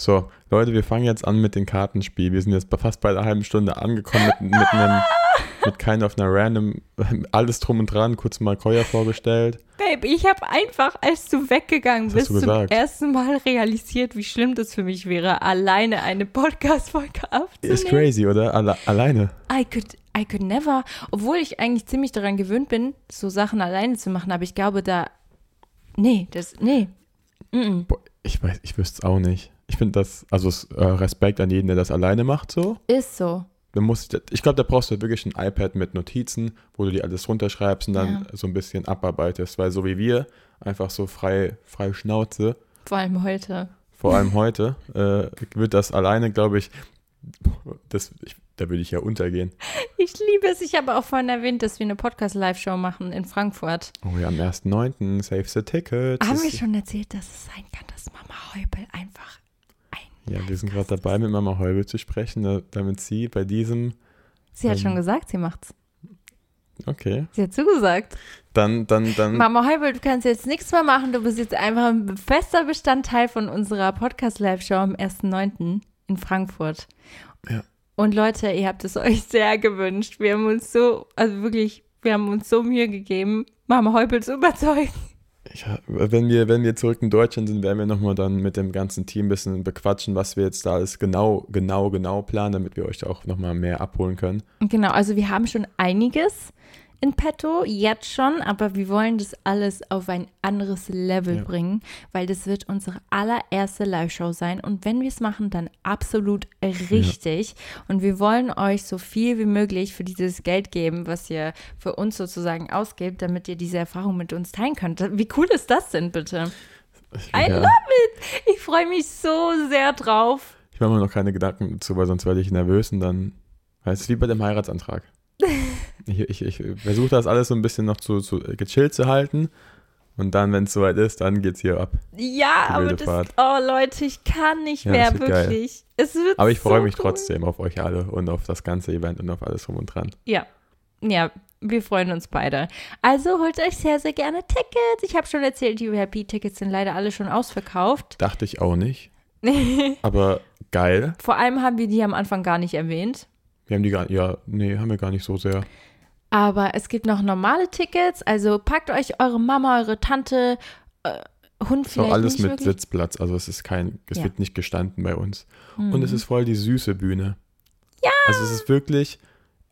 So, Leute, wir fangen jetzt an mit dem Kartenspiel. Wir sind jetzt fast bei einer halben Stunde angekommen mit, mit einem, mit keinem auf einer random, alles drum und dran, kurz mal Koya vorgestellt. Babe, ich habe einfach, als du weggegangen Was bist, du zum ersten Mal realisiert, wie schlimm das für mich wäre, alleine eine Podcast-Folge aufzunehmen. Ist crazy, oder? Alle, alleine. I could, I could never, obwohl ich eigentlich ziemlich daran gewöhnt bin, so Sachen alleine zu machen, aber ich glaube, da, nee, das, nee. Mm Boah, ich weiß, ich wüsste es auch nicht. Ich finde das, also äh, Respekt an jeden, der das alleine macht, so. Ist so. Du musst, ich glaube, da brauchst du wirklich ein iPad mit Notizen, wo du dir alles runterschreibst und dann so ein bisschen abarbeitest, weil so wie wir, einfach so frei, frei Schnauze, Vor allem heute. vor allem heute, äh, wird das alleine, glaube ich, das, ich, da würde ich ja untergehen. Ich liebe es. Ich habe auch vorhin erwähnt, dass wir eine Podcast-Live-Show machen in Frankfurt. Oh ja, am 1.9. Save the Tickets. Haben wir schon erzählt, dass es sein kann, dass Mama Heubel einfach ein. Ja, wir sind gerade dabei, mit Mama Heubel zu sprechen, da- damit sie bei diesem, Sie hat Ähm. schon gesagt, sie macht's. okay, Sie hat zugesagt. dann, dann, dann, Mama Heubel, du kannst jetzt nichts mehr machen. Du bist jetzt einfach ein fester Bestandteil von unserer Podcast-Live-Show am 1.9. in Frankfurt. Ja. Und Leute, ihr habt es euch sehr gewünscht. Wir haben uns so, also wirklich, wir haben uns so Mühe gegeben, Mama Heubel zu überzeugen. Ja, wenn wir, wenn wir zurück in Deutschland sind, werden wir nochmal dann mit dem ganzen Team ein bisschen bequatschen, was wir jetzt da alles genau, genau, genau planen, damit wir euch da auch nochmal mehr abholen können. Genau, also wir haben schon einiges in petto, jetzt schon, aber wir wollen das alles auf ein anderes Level Ja. bringen, weil das wird unsere allererste Live-Show sein. Und wenn wir es machen, dann absolut richtig. Und wir wollen euch so viel wie möglich für dieses Geld geben, was ihr für uns sozusagen ausgebt, damit ihr diese Erfahrung mit uns teilen könnt. Wie cool ist das denn bitte? I Ja. love it! Ich freue mich so sehr drauf. Ich mache mir noch keine Gedanken dazu, weil sonst werde ich nervös und dann heißt es wie bei dem Heiratsantrag. Ich ich, ich versuche das alles so ein bisschen noch zu, zu gechillt zu halten und dann, wenn es soweit ist, dann geht's hier ab. Ja, aber das, Fahrt. oh Leute, ich kann nicht Ja, mehr, wird geil. wirklich. Es wird Aber ich freue so mich cool. trotzdem auf euch alle und auf das ganze Event und auf alles drum und dran. Ja, ja, wir freuen uns beide. Also holt euch sehr, sehr gerne Tickets. Ich habe schon erzählt, die VIP-Tickets sind leider alle schon ausverkauft. Dachte ich auch nicht, aber geil. Vor allem haben wir die am Anfang gar nicht erwähnt. Wir haben die gar ja, nee, haben wir gar nicht so sehr. Aber es gibt noch normale Tickets. Also packt euch eure Mama, eure Tante, äh, Hund vielleicht alles nicht mit wirklich. Sitzplatz, also es ist kein, es Ja. wird nicht gestanden bei uns. Mhm. Und es ist voll die süße Bühne. Ja! Also es ist wirklich,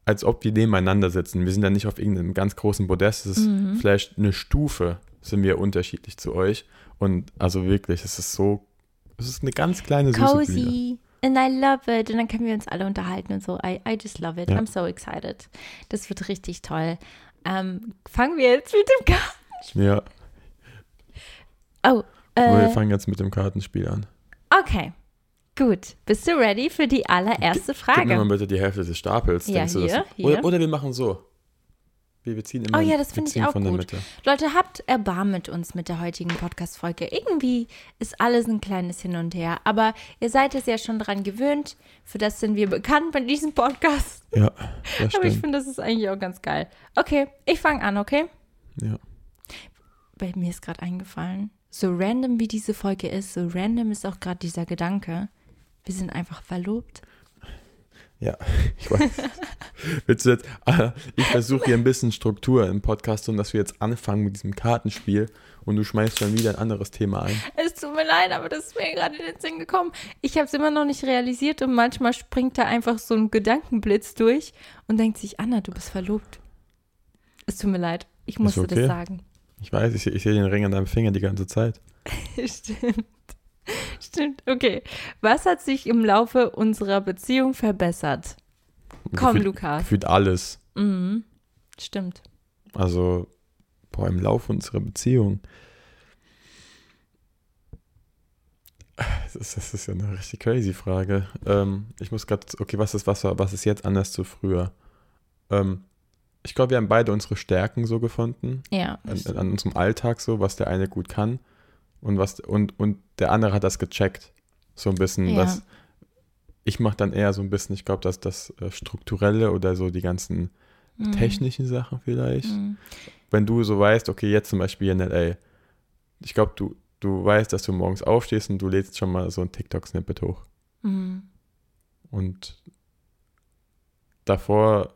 als ob die nebeneinander sitzen. Wir sind ja nicht auf irgendeinem ganz großen Podest. Es ist Mhm. vielleicht eine Stufe, sind wir unterschiedlich zu euch. Und also wirklich, es ist so, es ist eine ganz kleine süße Bühne. And I love it. Und dann können wir uns alle unterhalten und so. I, I just love it. Ja. I'm so excited. Das wird richtig toll. Ähm, fangen wir jetzt mit dem Karten. Ja, Oh, wir äh, fangen jetzt mit dem Kartenspiel an. okay. Gut. Bist du ready für die allererste Gib mir mal Frage? bitte die Hälfte des Stapels. Ja, denkst du, hier, das, hier. Oder, oder wir machen so. Wir, wir ziehen immer Oh ja, das finde ich auch von der gut. Mitte. Leute, habt Erbarmen mit uns mit der heutigen Podcast-Folge. Irgendwie ist alles ein kleines Hin und Her. Aber ihr seid es ja schon dran gewöhnt. Für das sind wir bekannt bei diesem Podcast. Ja, das Aber ich finde, das ist eigentlich auch ganz geil. Okay, ich fange an, okay? Ja. Bei mir ist gerade eingefallen, so random wie diese Folge ist, so random ist auch gerade dieser Gedanke. Wir sind einfach verlobt. Ja, ich weiß. Willst du jetzt, ah, ich versuche hier ein bisschen Struktur im Podcast und dass wir jetzt anfangen mit diesem Kartenspiel und du schmeißt schon wieder ein anderes Thema ein. Es tut mir leid, aber das ist mir gerade in den Sinn gekommen. Ich habe es immer noch nicht realisiert und manchmal springt da einfach so ein Gedankenblitz durch und denkt sich, Anna, du bist verlobt. Es tut mir leid, ich musste okay. das sagen. Ich weiß, ich, ich sehe den Ring an deinem Finger die ganze Zeit. Stimmt. Stimmt, okay. Was hat sich im Laufe unserer Beziehung verbessert? Komm, gefühlt, Luca. Gefühlt alles. Mhm. Stimmt. Also, boah, im Laufe unserer Beziehung. Das ist, das ist ja eine richtig crazy Frage. Ähm, ich muss gerade, okay, was ist, was, was ist jetzt anders zu früher? Ähm, ich glaube, wir haben beide unsere Stärken so gefunden. Ja. an, an unserem Alltag so, was der eine gut kann und was und, und der andere hat das gecheckt. So ein bisschen, Ja. was ich mache dann eher so ein bisschen, ich glaube, dass das äh, Strukturelle oder so die ganzen Mhm. technischen Sachen vielleicht. Mhm. Wenn du so weißt, okay, jetzt zum Beispiel in LA, ich glaube, du, du weißt, dass du morgens aufstehst und du lädst schon mal so ein TikTok-Snippet hoch. Mhm. Und davor,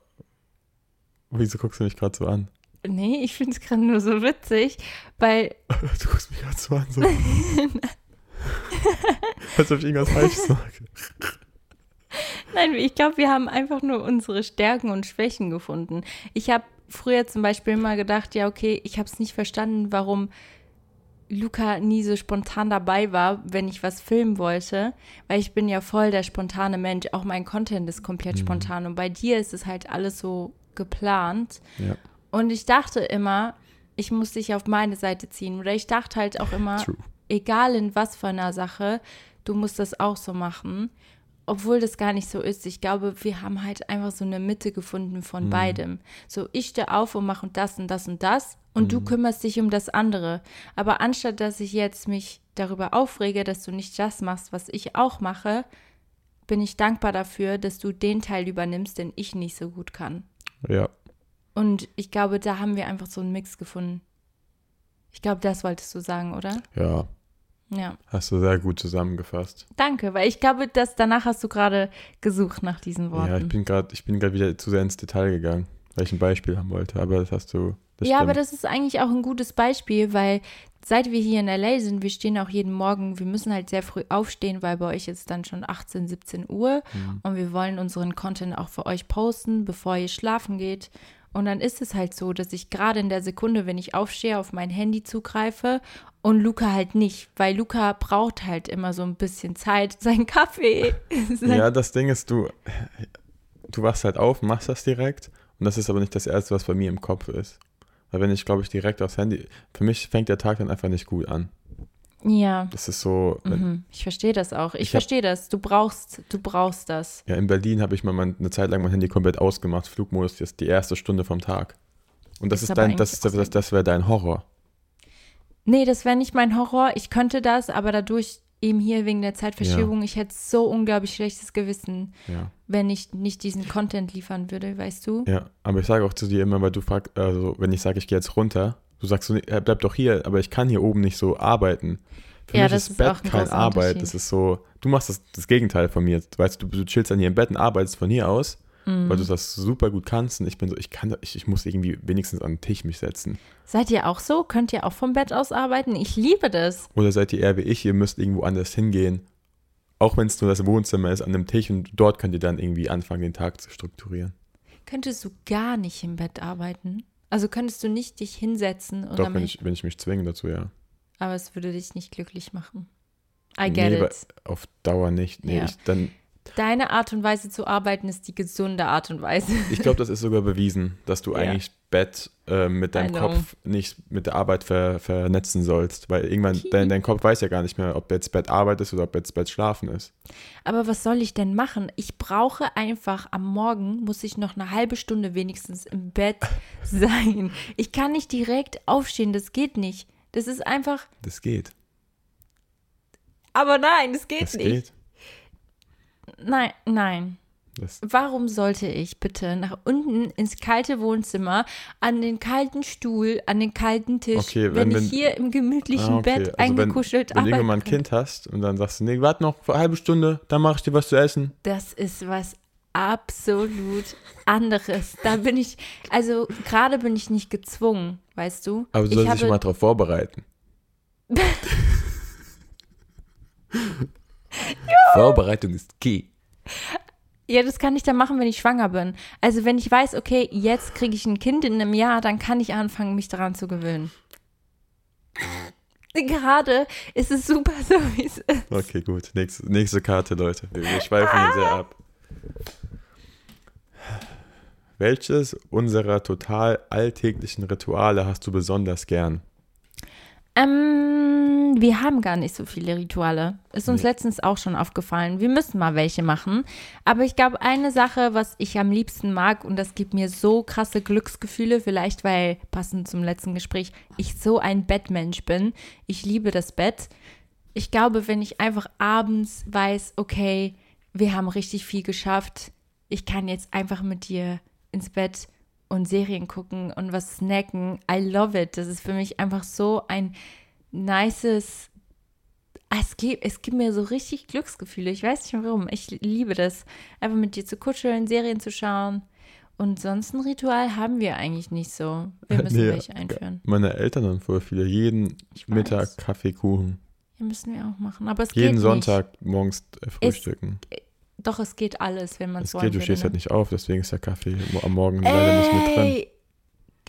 wieso guckst du mich gerade so an? Nee, ich finde es gerade nur so witzig, weil Du guckst mich gerade so an, so. Als ob ich irgendwas falsch sage. Nein, ich glaube, wir haben einfach nur unsere Stärken und Schwächen gefunden. Ich habe früher zum Beispiel immer gedacht, ja, okay, ich habe es nicht verstanden, warum Luca nie so spontan dabei war, wenn ich was filmen wollte, weil ich bin ja voll der spontane Mensch. Auch mein Content ist komplett Mhm. spontan und bei dir ist es halt alles so geplant. Ja, Und ich dachte immer, ich muss dich auf meine Seite ziehen. Oder ich dachte halt auch immer, true. egal in was für einer Sache, du musst das auch so machen. Obwohl das gar nicht so ist. Ich glaube, wir haben halt einfach so eine Mitte gefunden von Mhm. beidem. So, ich stehe auf und mache das und das und das und du Mhm. kümmerst dich um das andere. Aber anstatt dass ich jetzt mich darüber aufrege, dass du nicht das machst, was ich auch mache, bin ich dankbar dafür, dass du den Teil übernimmst, den ich nicht so gut kann. Ja, Und ich glaube, da haben wir einfach so einen Mix gefunden. Ich glaube, das wolltest du sagen, oder? ja, Ja. hast du sehr gut zusammengefasst. Danke, weil ich glaube, dass danach hast du gerade gesucht nach diesen Worten. Ja, ich bin gerade, ich bin gerade wieder zu sehr ins Detail gegangen, weil ich ein Beispiel haben wollte, aber das hast du. Das ja, aber das ist eigentlich auch ein gutes Beispiel, weil seit wir hier in LA sind, wir stehen auch jeden Morgen, wir müssen halt sehr früh aufstehen, weil bei euch ist dann schon 18, 17 Uhr Mhm. und wir wollen unseren Content auch für euch posten, bevor ihr schlafen geht. Und dann ist es halt so, dass ich gerade in der Sekunde, wenn ich aufstehe, auf mein Handy zugreife und Luca halt nicht, weil Luca braucht halt immer so ein bisschen Zeit, seinen Kaffee. Ja, das Ding ist, du, du wachst halt auf, machst das direkt und das ist aber nicht das Erste, was bei mir im Kopf ist. Weil wenn ich, glaube ich, direkt aufs Handy, für mich fängt der Tag dann einfach nicht gut an. Ja. Das ist so, Mhm. Ich verstehe das auch. Ich, Ich verstehe das. Du brauchst, du brauchst das. ja, in Berlin habe ich mal eine Zeit lang mein Handy komplett ausgemacht, Flugmodus, das ist die erste Stunde vom Tag. Und das Ist ist, dein, das, ist, das, das wäre dein Horror. Nee, das wäre nicht mein Horror. Ich könnte das, aber dadurch eben hier wegen der Zeitverschiebung, ich hätte so unglaublich schlechtes Gewissen, Ja. wenn ich nicht diesen Content liefern würde, weißt du? Ja, aber ich sage auch zu dir immer, weil du fragst, also wenn ich sage, ich gehe jetzt runter, du sagst so, äh, bleib doch hier, aber ich kann hier oben nicht so arbeiten. Für Ja, mich das ist ist Bett auch ein kein großer Arbeit. Das ist so, du machst das, das Gegenteil von mir. Weißt du, du chillst dann hier im Bett und arbeitest von hier aus, Mhm. weil du das super gut kannst. Und ich bin so, ich kann, ich, ich muss irgendwie wenigstens an den Tisch mich setzen. Seid ihr auch so? Könnt ihr auch vom Bett aus arbeiten? Ich liebe das. Oder seid ihr eher wie ich, ihr müsst irgendwo anders hingehen. Auch wenn es nur das Wohnzimmer ist, an einem Tisch und dort könnt ihr dann irgendwie anfangen, den Tag zu strukturieren. Könntest du gar nicht im Bett arbeiten? Also könntest du nicht dich hinsetzen und Doch, wenn ich, wenn ich mich zwinge dazu, ja. aber es würde dich nicht glücklich machen. I get Nee, it. Auf Dauer nicht. Nee, Ja. ich, dann, Deine Art und Weise zu arbeiten ist die gesunde Art und Weise. Ich glaube, das ist sogar bewiesen, dass du Ja. eigentlich Bett äh, mit deinem. Kopf nicht mit der Arbeit ver, vernetzen sollst, weil irgendwann dein, dein Kopf weiß ja gar nicht mehr, ob jetzt Bett Arbeit ist oder ob jetzt Bett Schlafen ist. Aber was soll ich denn machen? Ich brauche einfach am Morgen, muss ich noch eine halbe Stunde wenigstens im Bett sein. Ich kann nicht direkt aufstehen, das geht nicht. Das ist einfach, Das geht. aber nein, das geht Das nicht. geht. Nein, nein. Das, Warum sollte ich bitte nach unten ins kalte Wohnzimmer, an den kalten Stuhl, an den kalten Tisch, Okay, wenn, wenn- ich wenn- hier im gemütlichen Ah, okay. Bett Also wenn- eingekuschelt wenn du mal ein arbeiten kann? Kind hast und dann sagst du, nee, warte noch eine halbe Stunde, dann mache ich dir was zu essen. Das ist was absolut anderes. Da bin ich, also gerade bin ich nicht gezwungen, weißt du? Aber du ich sollst dich mal darauf vorbereiten. Vorbereitung ist key. Ja, das kann ich dann machen, wenn ich schwanger bin. Also wenn ich weiß, okay, jetzt kriege ich ein Kind in einem Jahr, dann kann ich anfangen, mich daran zu gewöhnen. Gerade ist es super so, wie es ist. Okay, gut. Nächste, nächste Karte, Leute. Wir, schweifen hier sehr ab. Welches unserer total alltäglichen Rituale hast du besonders gern? Ähm, wir haben gar nicht so viele Rituale. Ist uns Nee. letztens auch schon aufgefallen. Wir müssen mal welche machen. Aber ich glaube, eine Sache, was ich am liebsten mag, und das gibt mir so krasse Glücksgefühle, vielleicht weil, passend zum letzten Gespräch, ich so ein Bettmensch bin. Ich liebe das Bett. Ich glaube, wenn ich einfach abends weiß, okay, wir haben richtig viel geschafft, ich kann jetzt einfach mit dir ins Bett und Serien gucken und was snacken. I love it. Das ist für mich einfach so ein nices. Ah, Es gibt, es gibt mir so richtig Glücksgefühle. Ich weiß nicht warum. Ich liebe das. Einfach mit dir zu kuscheln, Serien zu schauen. Und sonst ein Ritual haben wir eigentlich nicht so. Wir müssen Nee, welche einführen. Meine Eltern haben voll viele. Jeden. Mittag Kaffee, Kuchen. Ja, müssen wir auch machen. Aber es Jeden geht Sonntag morgens äh, frühstücken. nicht. Doch, es geht alles, wenn man Es wollen geht, du würde, stehst ne? halt nicht auf, deswegen ist der Kaffee am Morgen leider nicht mit drin. Ey,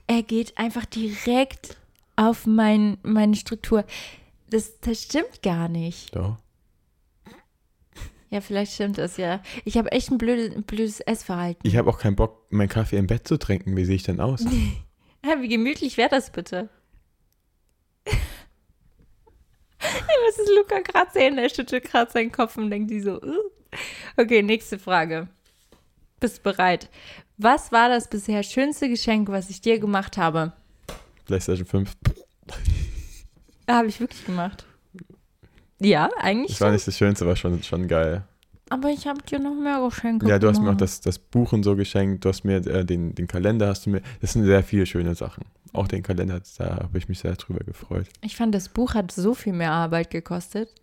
er geht einfach direkt auf mein, meine Struktur. Das, das stimmt gar nicht. Doch. Ja, vielleicht stimmt das ja. Ich habe echt ein blödes, blödes Essverhalten. Ich habe auch keinen Bock, meinen Kaffee im Bett zu trinken. Wie sehe ich denn aus? Ja, wie gemütlich wäre das bitte? Was ist Luca gerade sehen? Er schüttelt gerade seinen Kopf und denkt die so. "Uh." Okay, nächste Frage. Bist du bereit? Was war das bisher schönste Geschenk, was ich dir gemacht habe? PlayStation 5. Habe ich wirklich gemacht. Ja, eigentlich Das war schon. nicht das Schönste, war schon, schon geil. Aber ich habe dir noch mehr Geschenke Ja, du hast mir auch das, das Buch und so geschenkt, du hast mir äh, den, den Kalender, hast du mir. Das sind sehr viele schöne Sachen. Auch den Kalender, da habe ich mich sehr drüber gefreut. Ich fand, das Buch hat so viel mehr Arbeit gekostet.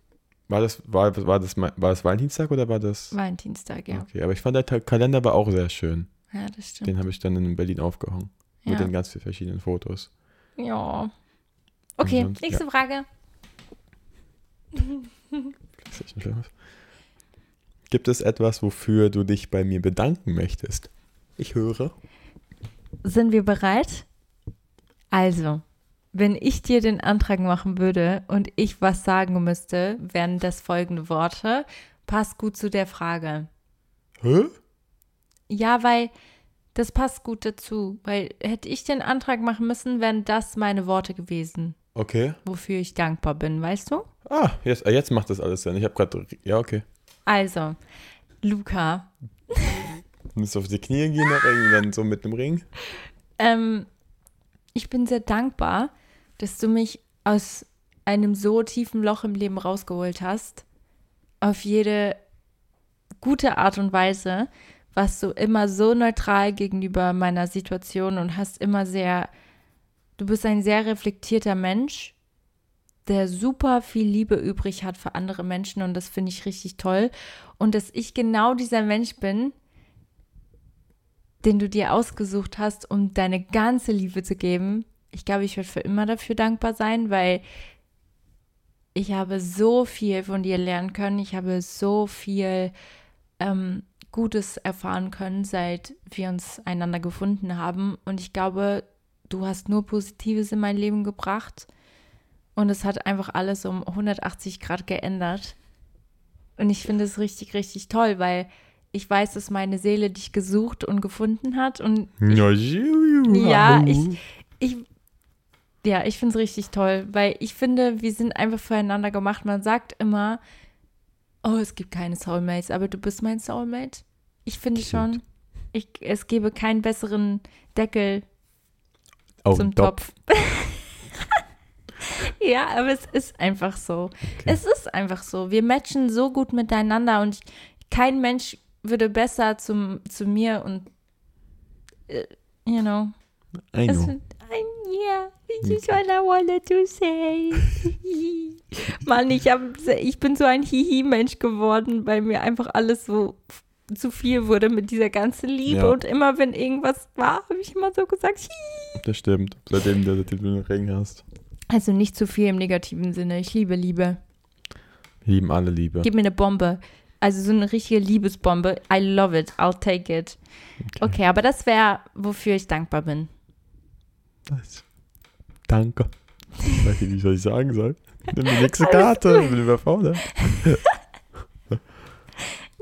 War das, war, war das, war das Valentinstag oder war das? Valentinstag, ja. Okay, aber ich fand der Ta- Kalender war auch sehr schön. Ja, das stimmt. Den habe ich dann in Berlin aufgehangen. ja. Mit den ganz vielen verschiedenen Fotos. ja. Okay, sonst- nächste Frage. PlayStation 5. Gibt es etwas, wofür du dich bei mir bedanken möchtest? Ich höre. Sind wir bereit? Also, wenn ich dir den Antrag machen würde und ich was sagen müsste, wären das folgende Worte. Passt gut zu der Frage. Hä? Ja, weil das passt gut dazu. Weil hätte ich den Antrag machen müssen, wären das meine Worte gewesen, Okay. wofür ich dankbar bin, weißt du? Ah, jetzt, äh, jetzt macht das alles Sinn. Ich habe gerade. Ja, okay. Also, Luca, Du musst auf die Knie gehen, dann so mit dem Ring. ähm, ich bin sehr dankbar, dass du mich aus einem so tiefen Loch im Leben rausgeholt hast. Auf jede gute Art und Weise warst du immer so neutral gegenüber meiner Situation und hast immer sehr, du bist ein sehr reflektierter Mensch, der super viel Liebe übrig hat für andere Menschen und das finde ich richtig toll. Und dass ich genau dieser Mensch bin, den du dir ausgesucht hast, um deine ganze Liebe zu geben. Ich glaube, ich werde für immer dafür dankbar sein, weil ich habe so viel von dir lernen können. Ich habe so viel ähm, Gutes erfahren können, seit wir uns einander gefunden haben. Und ich glaube, du hast nur Positives in mein Leben gebracht. Und es hat einfach alles um 180 Grad geändert. Und ich finde es richtig, richtig toll, weil ich weiß, dass meine Seele dich gesucht und gefunden hat. Und ich, Ja, ich, ich, ja, ich finde es richtig toll, weil ich finde, wir sind einfach füreinander gemacht. Man sagt immer, oh, es gibt keine Soulmates, aber du bist mein Soulmate. Ich finde schon, ich, es gebe keinen besseren Deckel Oh, zum Topf. Ja, aber es ist einfach so. Es ist einfach so. Wir matchen so gut miteinander und ich, kein Mensch würde besser zum, zu mir und, äh, you know. I Es, know. ein, yeah, this is what I wanted to say. Mann, ich, hab, ich bin so ein Hihi-Mensch geworden, weil mir einfach alles so zu viel wurde mit dieser ganzen Liebe. Ja. Und immer, wenn irgendwas war, habe ich immer so gesagt, Hihi. Das stimmt. Seitdem du einen Ring hast. Also nicht zu viel im negativen Sinne. Ich liebe Liebe. Wir lieben alle Liebe. Gib mir eine Bombe. Also so eine richtige Liebesbombe. I love it. I'll take it. Okay, aber das wäre, wofür ich dankbar bin. Das. Danke. Ich weiß nicht, was ich sagen soll. Nimm die nächste Karte. Ich bin überfordert.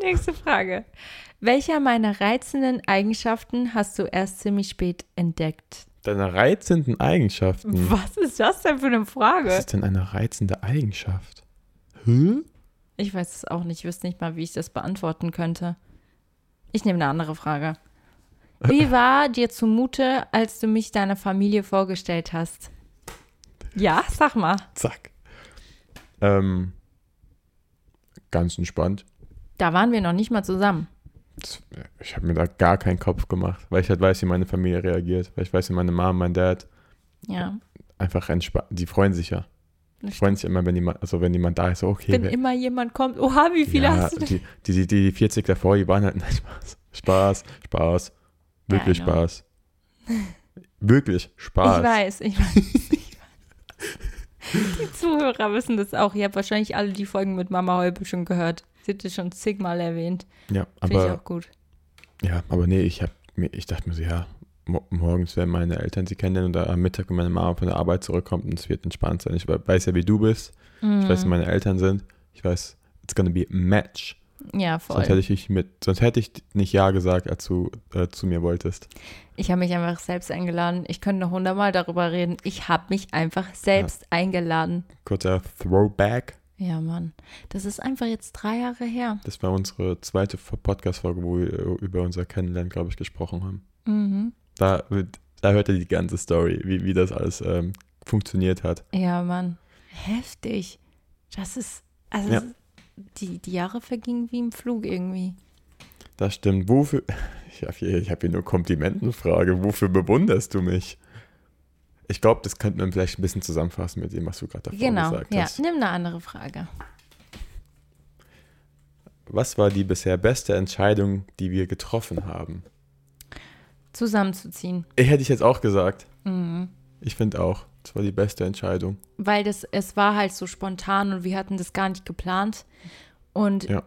Nächste Frage. Welcher meiner reizenden Eigenschaften hast du erst ziemlich spät entdeckt? Deine reizenden Eigenschaften. Was ist das denn für eine Was Frage? ist denn eine reizende Eigenschaft? Hä? Ich weiß es auch nicht. Ich wüsste nicht mal, wie ich das beantworten könnte. Ich nehme eine andere Frage. Wie war dir zumute, als du mich deiner Familie vorgestellt hast? Ja, sag mal. Zack. Ähm, ganz entspannt. Da waren wir noch nicht mal zusammen. Das- Ich habe mir da gar keinen Kopf gemacht, weil ich halt weiß, wie meine Familie reagiert. Weil ich weiß, wie meine Mom, mein Dad Ja. einfach entspannt. Die freuen sich ja. Die freuen sich immer, wenn jemand, also wenn jemand da ist, okay. Wenn wer- immer jemand kommt, oha, wie viele ja, hast du die, die, die, die 40 davor, die waren halt, nein, Spaß. Spaß, Spaß. Wirklich Ja. Spaß. Wirklich Spaß. Ich weiß, ich weiß. Die Zuhörer wissen das auch. Ihr habt wahrscheinlich alle die Folgen mit Mama Holbe schon gehört. Sie hat das schon zigmal erwähnt. Ja, Finde ich aber, auch gut. ja, aber nee, ich, hab, ich dachte mir so, ja, mo morgens werden meine Eltern sie kennenlernen und am Mittag, wenn meine Mama von der Arbeit zurückkommt und es wird entspannt sein. Ich we- weiß ja, wie du bist. Mhm. Ich weiß, wie meine Eltern sind. Ich weiß, it's gonna be a match. Ja, voll. Sonst hätte ich dich mit, sonst hätte ich nicht Ja gesagt, als du äh, zu mir wolltest. Ich habe mich einfach selbst eingeladen. Ich könnte noch hundertmal darüber reden. Ich habe mich einfach selbst eingeladen. Kurzer Throwback. Ja, Mann. Das ist einfach jetzt drei Jahre her. Das war unsere zweite Podcast-Folge, wo wir äh, über unser Kennenlernen, glaube ich, gesprochen haben. Mhm. Da, da hört ihr die ganze Story, wie, wie das alles ähm, funktioniert hat. Ja, Mann. Heftig. Das ist, also Ja. Die, die Jahre vergingen wie im Flug irgendwie. Das stimmt. Wofür, ich habe hier, ich hab hier nur Komplimentenfrage. Wofür bewunderst du mich? Ich glaube, das könnte man vielleicht ein bisschen zusammenfassen mit dem, was du gerade davor Genau, gesagt ja. hast. Nimm eine andere Frage. Was war die bisher beste Entscheidung, die wir getroffen haben? Zusammenzuziehen. Ich hätte ich jetzt auch gesagt. Mhm. Ich finde auch, das war die beste Entscheidung. Weil das, es war halt so spontan und wir hatten das gar nicht geplant. Und Ja.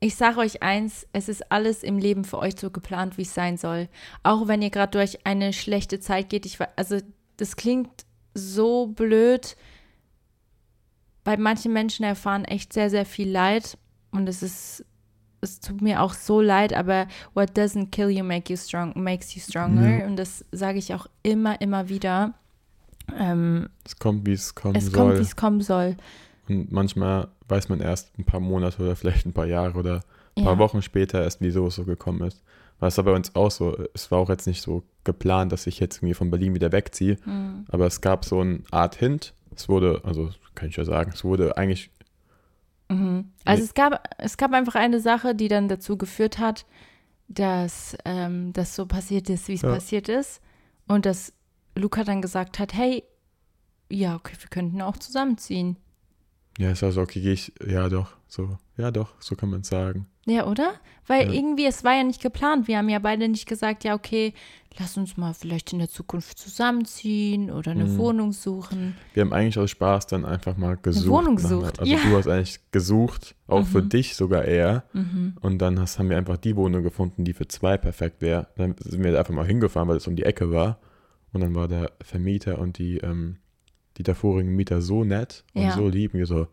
ich sage euch eins, es ist alles im Leben für euch so geplant, wie es sein soll. Auch wenn ihr gerade durch eine schlechte Zeit geht. Ich, also das klingt so blöd. Bei manchen Menschen erfahren echt sehr, sehr viel Leid. Und es ist, es tut mir auch so leid, aber what doesn't kill you make you strong, makes you stronger. Ja. Und das sage ich auch immer, immer wieder. Ähm, Es kommt, wie es kommen es soll. kommt, wie es kommen soll. Und manchmal weiß man erst ein paar Monate oder vielleicht ein paar Jahre oder ein paar Ja. Wochen später erst, wieso es so gekommen ist. Es war bei uns auch so. Es war auch jetzt nicht so geplant, dass ich jetzt irgendwie von Berlin wieder wegziehe. Mhm. Aber es gab so eine Art Hint. Es wurde, also kann ich ja sagen, es wurde eigentlich, Mhm. Also es gab, es gab einfach eine Sache, die dann dazu geführt hat, dass ähm, das so passiert ist, wie es Ja. passiert ist. Und dass Luca dann gesagt hat, hey, ja, okay, wir könnten auch zusammenziehen. ja, es war so, okay, gehe ich, ja doch, so, ja doch, so kann man es sagen. Ja, oder? Weil Ja. irgendwie, es war ja nicht geplant. Wir haben ja beide nicht gesagt, ja, okay, lass uns mal vielleicht in der Zukunft zusammenziehen oder eine Mhm. Wohnung suchen. Wir haben eigentlich aus Spaß dann einfach mal gesucht. Wohnung nach- gesucht, Also ja. du hast eigentlich gesucht, auch für Mhm. dich sogar eher. Mhm. Und dann hast, haben wir einfach die Wohnung gefunden, die für zwei perfekt wäre. Dann sind wir einfach mal hingefahren, weil es um die Ecke war. Und dann war der Vermieter und die, ähm, die davorigen Mieter so nett und Ja. so lieb. Und wir so,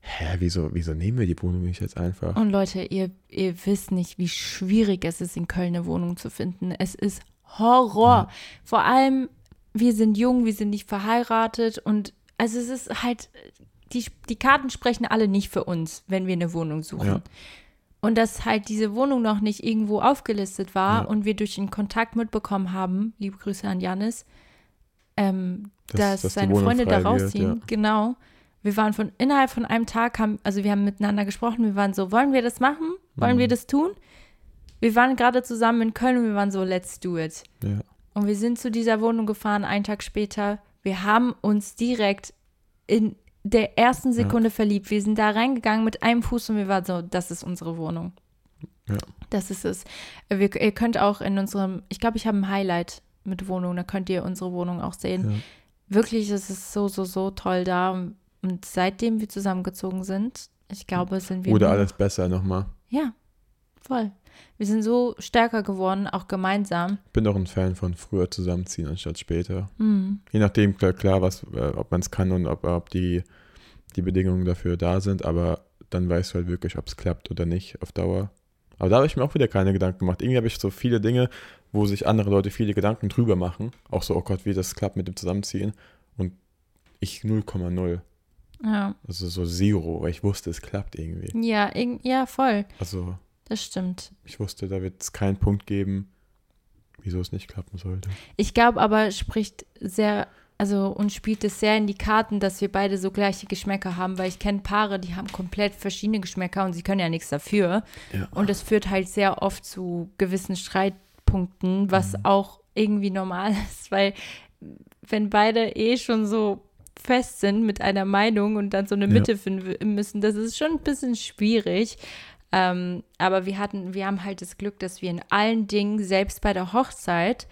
hä, wieso, wieso nehmen wir die Wohnung nicht jetzt einfach? Und Leute, ihr, ihr wisst nicht, wie schwierig es ist, in Köln eine Wohnung zu finden. Es ist Horror. Vor allem, wir sind jung, wir sind nicht verheiratet und also es ist halt, die, die Karten sprechen alle nicht für uns, wenn wir eine Wohnung suchen. Ja. Und dass halt diese Wohnung noch nicht irgendwo aufgelistet war Ja. und wir durch den Kontakt mitbekommen haben, liebe Grüße an Janis, ähm, Dass- dass, dass seine Freunde da rausziehen. ja. Genau. Wir waren von innerhalb von einem Tag, haben, also wir haben miteinander gesprochen, wir waren so, wollen wir das machen? Wollen Mhm. wir das tun? Wir waren gerade zusammen in Köln und wir waren so, let's do it. Ja. Und wir sind zu dieser Wohnung gefahren, einen Tag später. Wir haben uns direkt in der ersten Sekunde verliebt. Wir sind da reingegangen mit einem Fuß und wir waren so, das ist unsere Wohnung. Ja. Das ist es. Wir, ihr könnt auch in unserem, ich glaube, ich habe ein Highlight mit Wohnung, da könnt ihr unsere Wohnung auch sehen. Ja. Wirklich, es ist so, so, so toll da. Und, seitdem wir zusammengezogen sind, ich glaube, sind wir. Wurde nur- alles besser nochmal. Ja, voll. Wir sind so stärker geworden, auch gemeinsam. Bin auch ein Fan von früher zusammenziehen anstatt später. Mhm. Je nachdem, klar, klar was, äh, ob man es kann und ob, ob die, die Bedingungen dafür da sind, aber dann weißt du halt wirklich, ob es klappt oder nicht auf Dauer. Aber da habe ich mir auch wieder keine Gedanken gemacht. Irgendwie habe ich so viele Dinge, wo sich andere Leute viele Gedanken drüber machen. Auch so, oh Gott, wie das klappt mit dem Zusammenziehen. Und ich 0,0. Ja. Also so Zero, weil ich wusste, es klappt irgendwie. Ja, irg- ja, voll. Also Das stimmt. ich wusste, da wird es keinen Punkt geben, wieso es nicht klappen sollte. Ich glaube aber, spricht sehr, also uns spielt es sehr in die Karten, dass wir beide so gleiche Geschmäcker haben, weil ich kenne Paare, die haben komplett verschiedene Geschmäcker und sie können ja nichts dafür. Ja. Und es führt halt sehr oft zu gewissen Streitpunkten, was auch irgendwie normal ist, weil wenn beide eh schon so fest sind mit einer Meinung und dann so eine Ja. Mitte finden müssen, das ist schon ein bisschen schwierig. Ähm, aber wir hatten, wir haben halt das Glück, dass wir in allen Dingen, selbst bei der Hochzeit,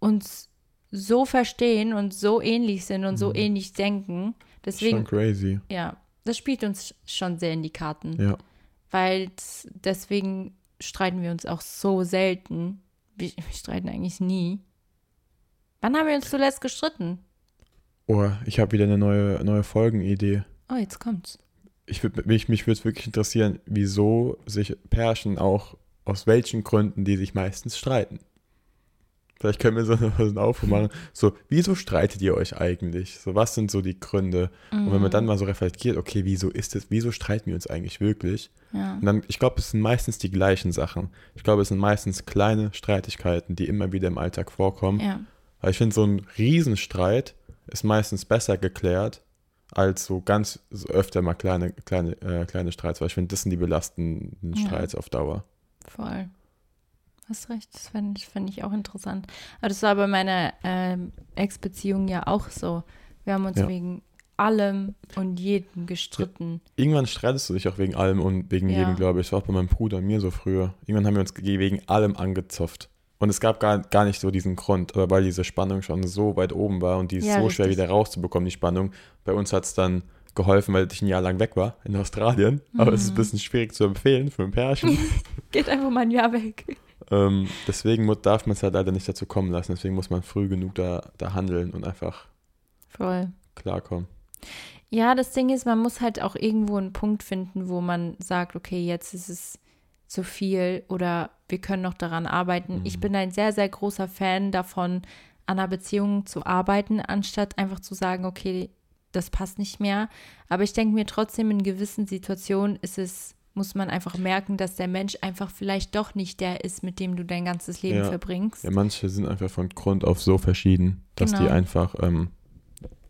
uns so verstehen und so ähnlich sind und so Mhm. ähnlich denken. Deswegen, Schon crazy. ja, das spielt uns schon sehr in die Karten Ja. weil deswegen streiten wir uns auch so selten. Wir, wir streiten eigentlich nie. Wann haben wir uns zuletzt gestritten? Oh, ich habe wieder eine neue, neue Folgenidee. Oh, jetzt kommt's. Ich würd, mich mich würde es wirklich interessieren, wieso sich Pärchen auch, aus welchen Gründen die sich meistens streiten. Vielleicht können wir so eine, so einen Aufruf machen. So, wieso streitet ihr euch eigentlich? So, was sind so die Gründe? Und wenn man dann mal so reflektiert, okay, wieso ist es, wieso streiten wir uns eigentlich wirklich? Ja. Und dann, ich glaube, es sind meistens die gleichen Sachen. Ich glaube, es sind meistens kleine Streitigkeiten, die immer wieder im Alltag vorkommen. Ja. Weil ich finde, so ein Riesenstreit ist meistens besser geklärt als so ganz so öfter mal kleine, kleine, äh, kleine Streits, weil ich finde, das sind die belastenden Ja. Streits auf Dauer. Voll. Hast recht, das fände ich, fänd ich auch interessant. Aber das war bei meiner ähm, Ex-Beziehung ja auch so. Wir haben uns Ja. wegen allem und jedem gestritten. Irgendwann streitest du dich auch wegen allem und wegen Ja. jedem, glaube ich. Das war auch bei meinem Bruder und mir so früher. Irgendwann haben wir uns ge- wegen allem angezopft. Und es gab gar, gar nicht so diesen Grund, aber weil diese Spannung schon so weit oben war und die ist Ja, so schwer richtig. wieder rauszubekommen, die Spannung. Bei uns hat es dann geholfen, weil ich ein Jahr lang weg war in Australien. Aber es ist ein Mhm. bisschen schwierig zu empfehlen für ein Pärchen. Geht einfach mal ein Jahr weg. Ähm, deswegen darf man es halt leider nicht dazu kommen lassen. Deswegen muss man früh genug da, da handeln und einfach Voll. klarkommen. Ja, das Ding ist, man muss halt auch irgendwo einen Punkt finden, wo man sagt, okay, jetzt ist es zu viel oder wir können noch daran arbeiten. Ich Mhm. bin ein sehr, sehr großer Fan davon, an einer Beziehung zu arbeiten, anstatt einfach zu sagen, okay, das passt nicht mehr. Aber ich denke mir trotzdem, in gewissen Situationen ist es, muss man einfach merken, dass der Mensch einfach vielleicht doch nicht der ist, mit dem du dein ganzes Leben Ja. verbringst. Ja, manche sind einfach von Grund auf so verschieden, dass die Genau. einfach, ähm,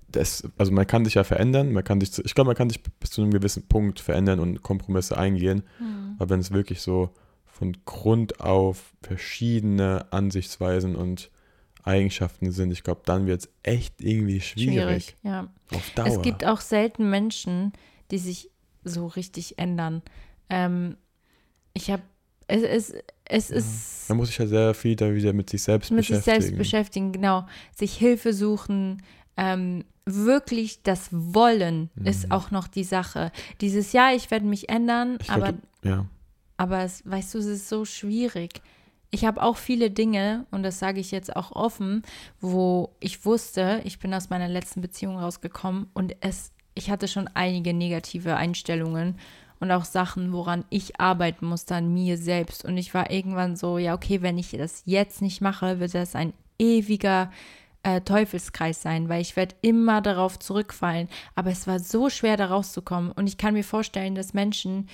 das, also man kann sich ja verändern, man kann sich, ich glaube, man kann sich bis zu einem gewissen Punkt verändern und Kompromisse eingehen, Hm. aber wenn es wirklich so von Grund auf verschiedene Ansichtsweisen und Eigenschaften sind, ich glaube, dann wird es echt irgendwie schwierig. Schwierig, ja. Auf Dauer. Es gibt auch selten Menschen, die sich so richtig ändern. Ähm, ich habe, es, es, es ist man muss sich ja sehr viel da wieder mit sich selbst mit sich beschäftigen. selbst beschäftigen, genau. Sich Hilfe suchen, ähm, wirklich das Wollen ist Mhm. auch noch die Sache. Dieses Jahr, ich werde mich ändern, Ich glaub, aber, du- ja. aber es, weißt du, es ist so schwierig. Ich habe auch viele Dinge, und das sage ich jetzt auch offen, wo ich wusste, ich bin aus meiner letzten Beziehung rausgekommen und es, ich hatte schon einige negative Einstellungen und auch Sachen, woran ich arbeiten musste an mir selbst. Und ich war irgendwann so, ja, okay, wenn ich das jetzt nicht mache, wird das ein ewiger äh, Teufelskreis sein, weil ich werde immer darauf zurückfallen. Aber es war so schwer, da rauszukommen. Und ich kann mir vorstellen, dass Menschen,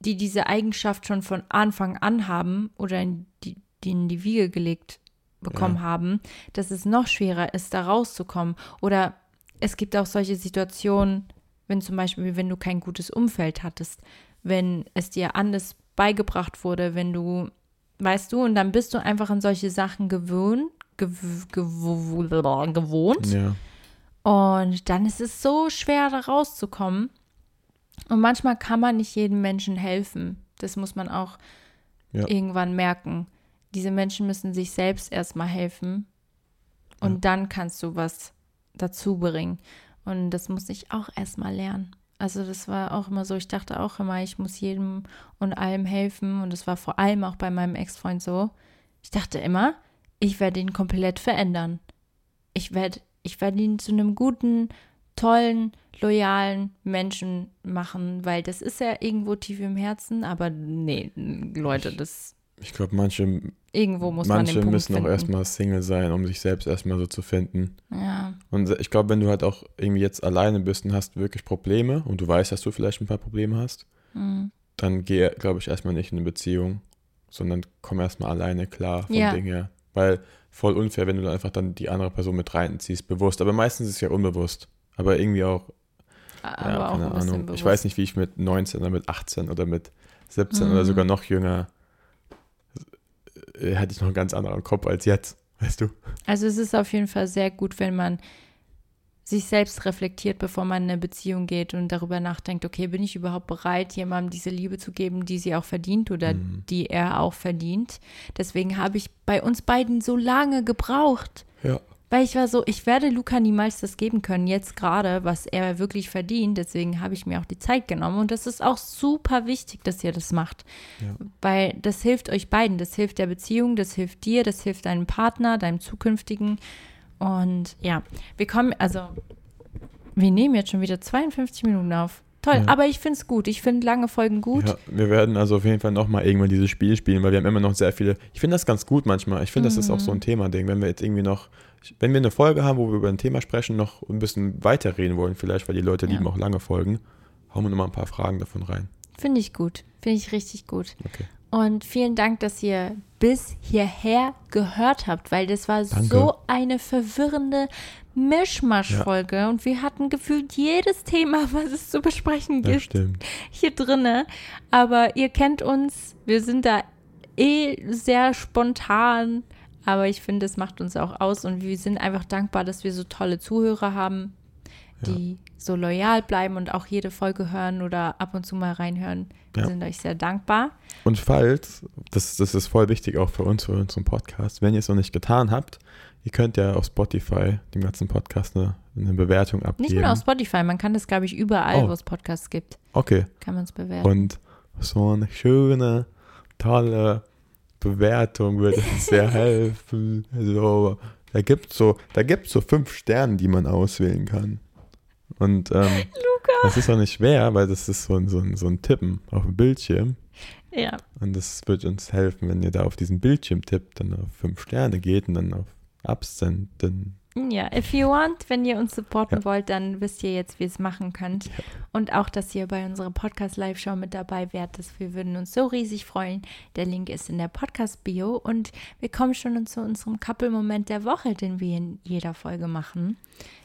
die diese Eigenschaft schon von Anfang an haben oder in die, die in die Wiege gelegt bekommen Ja. haben, dass es noch schwerer ist, da rauszukommen. Oder es gibt auch solche Situationen, wenn zum Beispiel, wenn du kein gutes Umfeld hattest, wenn es dir anders beigebracht wurde, wenn du, weißt du, und dann bist du einfach an solche Sachen gewöhnt, gew gew gewohnt. ja. Und dann ist es so schwer, da rauszukommen. Und manchmal kann man nicht jedem Menschen helfen. Das muss man auch Ja. irgendwann merken. Diese Menschen müssen sich selbst erstmal helfen. Und Ja. dann kannst du was dazu bringen. Und das muss ich auch erstmal lernen. Also das war auch immer so, ich dachte auch immer, ich muss jedem und allem helfen. Und das war vor allem auch bei meinem Ex-Freund so. Ich dachte immer, ich werde ihn komplett verändern. Ich werde ich werde ihn zu einem guten, tollen, loyalen Menschen machen, weil das ist ja irgendwo tief im Herzen, aber nee, Leute, das Ich glaube, manche, irgendwo muss man manche Punkt müssen auch erstmal Single sein, um sich selbst erstmal so zu finden. Ja, Und ich glaube, wenn du halt auch irgendwie jetzt alleine bist und hast wirklich Probleme und du weißt, dass du vielleicht ein paar Probleme hast, mhm. dann geh, glaube ich, erstmal nicht in eine Beziehung, sondern komm erstmal alleine klar vom Ja. Ding her. Weil voll unfair, wenn du dann einfach dann die andere Person mit reinziehst, bewusst. Aber meistens ist es ja unbewusst. Aber irgendwie auch, aber ja, auch keine Ahnung. bewusst. Ich weiß nicht, wie ich mit 19 oder mit 18 oder mit 17 oder Mhm. sogar noch jünger äh, hätte ich noch einen ganz anderen Kopf als jetzt, weißt du? Also es ist auf jeden Fall sehr gut, wenn man sich selbst reflektiert, bevor man in eine Beziehung geht und darüber nachdenkt, okay, bin ich überhaupt bereit, jemandem diese Liebe zu geben, die sie auch verdient oder Mhm. die er auch verdient. Deswegen habe ich bei uns beiden so lange gebraucht. Ja. Weil ich war so, ich werde Luca niemals das geben können, jetzt gerade, was er wirklich verdient. Deswegen habe ich mir auch die Zeit genommen. Und das ist auch super wichtig, dass ihr das macht. Ja. Weil das hilft euch beiden. Das hilft der Beziehung, das hilft dir, das hilft deinem Partner, deinem zukünftigen. Und ja, wir kommen, also, wir nehmen jetzt schon wieder 52 Minuten auf. Toll, Ja. aber ich finde es gut. Ich finde lange Folgen gut. Ja, wir werden also auf jeden Fall nochmal irgendwann dieses Spiel spielen, weil wir haben immer noch sehr viele. Ich finde das ganz gut manchmal. Ich finde, das ist auch so ein Thema-Ding. Wenn wir jetzt irgendwie noch, wenn wir eine Folge haben, wo wir über ein Thema sprechen, noch ein bisschen weiterreden wollen, vielleicht, weil die Leute Ja. lieben auch lange Folgen, hauen wir nochmal ein paar Fragen davon rein. Finde ich gut. Finde ich richtig gut. Okay. Und vielen Dank, dass ihr bis hierher gehört habt, weil das war Danke. so eine verwirrende Mischmasch-Folge und wir hatten gefühlt jedes Thema, was es zu besprechen Das gibt, stimmt. hier drinne. Aber ihr kennt uns, wir sind da eh sehr spontan, aber ich finde, es macht uns auch aus und wir sind einfach dankbar, dass wir so tolle Zuhörer haben. die so loyal bleiben und auch jede Folge hören oder ab und zu mal reinhören. Wir Ja. sind euch sehr dankbar. Und falls, das, das ist voll wichtig auch für uns, für unseren Podcast, wenn ihr es noch nicht getan habt, ihr könnt ja auf Spotify dem ganzen Podcast eine, eine Bewertung abgeben. Nicht nur auf Spotify, man kann das, glaube ich, überall, Oh. wo es Podcasts gibt, Okay. kann man es bewerten. Und so eine schöne, tolle Bewertung würde uns sehr helfen. Also, da gibt es so, da gibt's so fünf Sterne, die man auswählen kann. Und ähm, das ist auch nicht schwer, weil das ist so ein, so ein, so ein Tippen auf dem Bildschirm. ja. Und das wird uns helfen, wenn ihr da auf diesen Bildschirm tippt, dann auf fünf Sterne geht und dann auf Absenden. Ja, if you want, wenn ihr uns supporten Ja. wollt, dann wisst ihr jetzt, wie ihr es machen könnt. Und auch, dass ihr bei unserer Podcast-Live-Show mit dabei wärt. Das, wir würden uns so riesig freuen. Der Link ist in der Podcast-Bio. Und wir kommen schon zu unserem Couple-Moment der Woche, den wir in jeder Folge machen.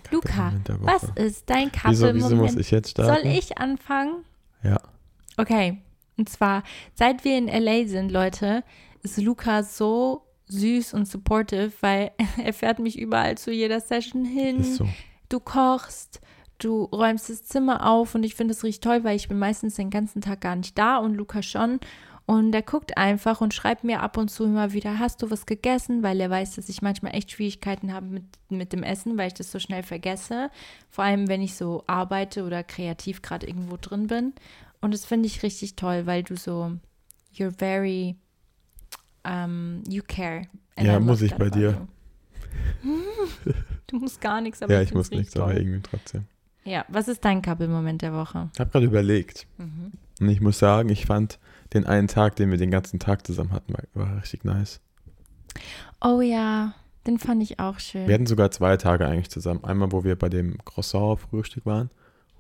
Luca, was ist dein Wieso, wieso muss Couple-Moment? ich jetzt starten? Soll ich anfangen? Ja. Okay. Und zwar, seit wir in LA sind, Leute, ist Luca so süß und supportive, weil er fährt mich überall zu jeder Session hin. Ist so. Du kochst, du räumst das Zimmer auf und ich finde es richtig toll, weil ich bin meistens den ganzen Tag gar nicht da und Luca schon. Und er guckt einfach und schreibt mir ab und zu immer wieder, hast du was gegessen? Weil er weiß, dass ich manchmal echt Schwierigkeiten habe mit, mit dem Essen, weil ich das so schnell vergesse. Vor allem, wenn ich so arbeite oder kreativ gerade irgendwo drin bin. Und das finde ich richtig toll, weil du so, you're very, um, you care. Ja, muss ich bei dir. you. Du musst gar nichts, aber Ja, ich, ich muss nichts, aber irgendwie trotzdem. Ja, was ist dein Couple-Moment der Woche? Ich habe gerade überlegt. Mhm. Und ich muss sagen, ich fand den einen Tag, den wir den ganzen Tag zusammen hatten, war, richtig nice. Oh ja, den fand ich auch schön. Wir hatten sogar zwei Tage eigentlich zusammen. Einmal, wo wir bei dem Croissant-Frühstück waren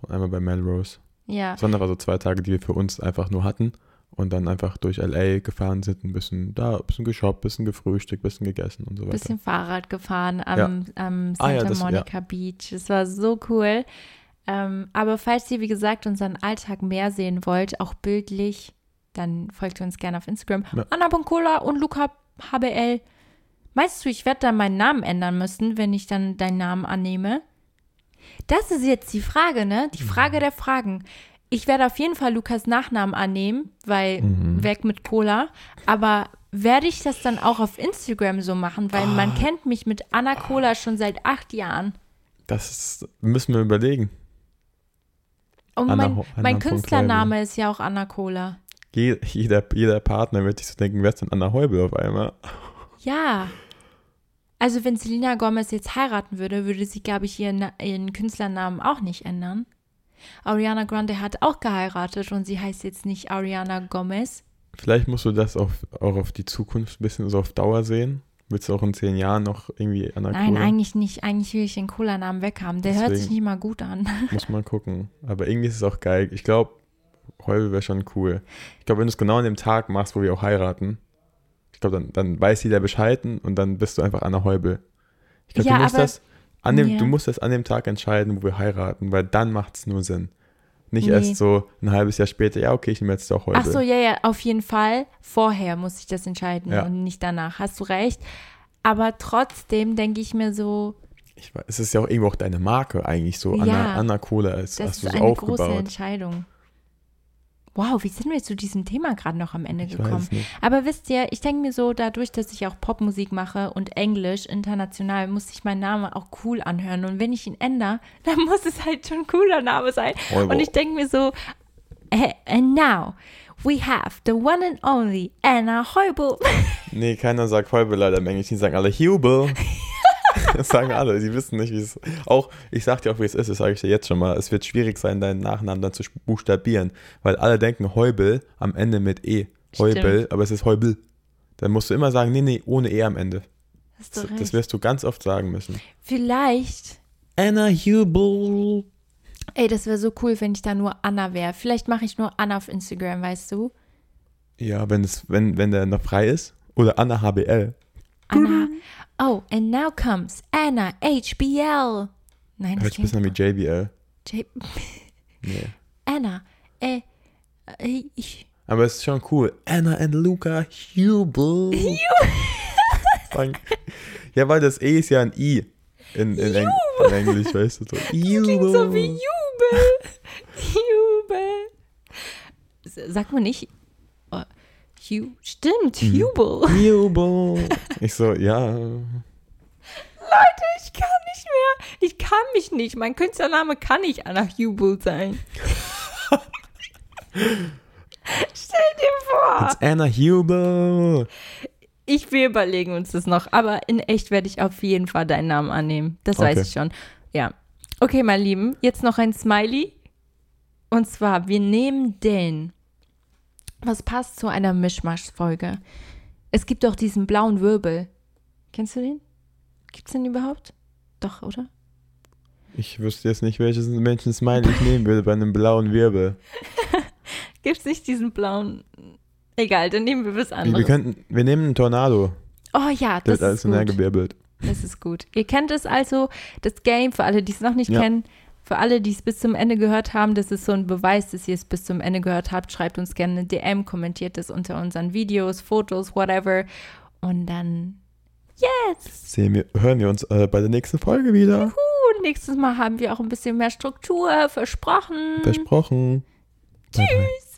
und einmal bei Melrose. ja, Das waren aber so zwei Tage, die wir für uns einfach nur hatten und dann einfach durch L.A. gefahren sind, ein bisschen da, ein bisschen geshoppt, ein bisschen gefrühstückt, ein bisschen gegessen und so weiter. bisschen Fahrrad gefahren am, am Santa Ah ja, das- Monica Beach. Das war so cool. Ähm, aber falls ihr, wie gesagt, unseren Alltag mehr sehen wollt, auch bildlich, dann folgt uns gerne auf Instagram. Ja. Anna.cola und Luca HBL. Meinst du, ich werde da meinen Namen ändern müssen, wenn ich dann deinen Namen annehme? Das ist jetzt die Frage, ne? Die Frage der Fragen. Ich werde auf jeden Fall Lukas Nachnamen annehmen, weil Mhm. weg mit Cola. Aber werde ich das dann auch auf Instagram so machen? Weil man Ah. kennt mich mit Anna Cola schon seit acht Jahren. Das ist, müssen wir überlegen. Und Anna mein, Anna mein Künstlername ist ja auch Anna Cola. Je, jeder, jeder Partner wird sich so denken, wer ist denn Anna Heubel auf einmal? Ja. Also wenn Selena Gomez jetzt heiraten würde, würde sie, glaube ich, ihren, ihren Künstlernamen auch nicht ändern. Ariana Grande hat auch geheiratet und sie heißt jetzt nicht Ariana Gomez. Vielleicht musst du das auf, auch auf die Zukunft ein bisschen so auf Dauer sehen. Willst du auch in zehn Jahren noch irgendwie Anna Nein, Kohle? eigentlich nicht. Eigentlich will ich den Cola-Namen weghaben. Der hört sich Deswegen- nicht mal gut an. Muss man gucken. Aber irgendwie ist es auch geil. Ich glaube, Heubel wäre schon cool. Ich glaube, wenn du es genau an dem Tag machst, wo wir auch heiraten, ich glaube, dann, dann weiß jeder Bescheid und dann bist du einfach Anna Heubel. Ich glaube, Ja, du musst aber- das an dem, Ja. du musst das an dem Tag entscheiden, wo wir heiraten, weil dann macht es nur Sinn. Nicht Nee. erst so ein halbes Jahr später, ja, okay, ich nehme jetzt doch Heubel. Ach so, ja, ja, auf jeden Fall. Vorher muss ich das entscheiden Ja. und nicht danach. Hast du recht. Aber trotzdem denke ich mir so, Ich weiß, es ist ja auch irgendwo auch deine Marke eigentlich so. Anna, Ja. Anna Cola ist, das hast ist du so eine große aufgebaut. Entscheidung. Wow, wie sind wir zu diesem Thema gerade noch am Ende Ich gekommen? Aber wisst ihr, ich denke mir so, dadurch, dass ich auch Popmusik mache und Englisch international, muss sich mein Name auch cool anhören. Und wenn ich ihn ändere, dann muss es halt schon ein cooler Name sein. Heubel. Und ich denke mir so, eh, and now we have the one and only Anna Heubel. Nee, keiner sagt Heubel leider im Englischen, die sagen alle Hubel. das sagen alle, sie wissen nicht, wie es Auch, ich sag dir auch, wie es ist, das sage ich dir jetzt schon mal. Es wird schwierig sein, deinen Nachnamen dann zu buchstabieren, weil alle denken Heubel am Ende mit E. Heubel, aber es ist Heubel. Dann musst du immer sagen, nee, nee, ohne E am Ende. Hast du Das, recht. das wirst du ganz oft sagen müssen. Vielleicht, Anna Hubel. ey, das wäre so cool, wenn ich da nur Anna wäre. Vielleicht mache ich nur Anna auf Instagram, weißt du? Ja, wenn, es, wenn, wenn der noch frei ist. Oder Anna HBL. Anna. Oh, and now comes Anna HBL. Nein, Hört das bisschen an klingt wie JBL. J Nee. Anna. Äh, äh, ich. Aber es ist schon cool. Anna and Luca Hubel. Ja, weil das E ist ja ein I. in, in, Eng in Englisch, weißt du. So. Klingt so wie Jubel. Jubel. Sagt man nicht. Ju Stimmt, Mhm. Jubel. Jubel. Ich so, ja. Leute, ich kann nicht mehr. Ich kann mich nicht. Mein Künstlername kann nicht Anna Jubel sein. Stell dir vor. It's Anna Jubel. Ich, wir überlegen uns das noch, aber in echt werde ich auf jeden Fall deinen Namen annehmen. Das weiß Okay. ich schon. Ja. Okay, mein Lieben, jetzt noch ein Smiley. Und zwar, wir nehmen den. Was passt zu einer Mischmasch-Folge? Es gibt doch diesen blauen Wirbel. Kennst du den? Gibt's den überhaupt? Doch, oder? Ich wüsste jetzt nicht, welches Menschen Smiley ich nehmen würde bei einem blauen Wirbel. Gibt's nicht diesen blauen. Egal, dann nehmen wir was Wir, anderes. oh ja, das alles ist der gut. gewirbelt. Das ist gut. Ihr kennt es also, das Game, für alle, die es noch nicht Ja. kennen, für alle, die es bis zum Ende gehört haben, das ist so ein Beweis, dass ihr es bis zum Ende gehört habt. Schreibt uns gerne eine DM, kommentiert es unter unseren Videos, Fotos, whatever. Und dann, yes! Sehen wir, hören wir uns äh, bei der nächsten Folge wieder. Uh, nächstes Mal haben wir auch ein bisschen mehr Struktur, versprochen. Versprochen. Tschüss!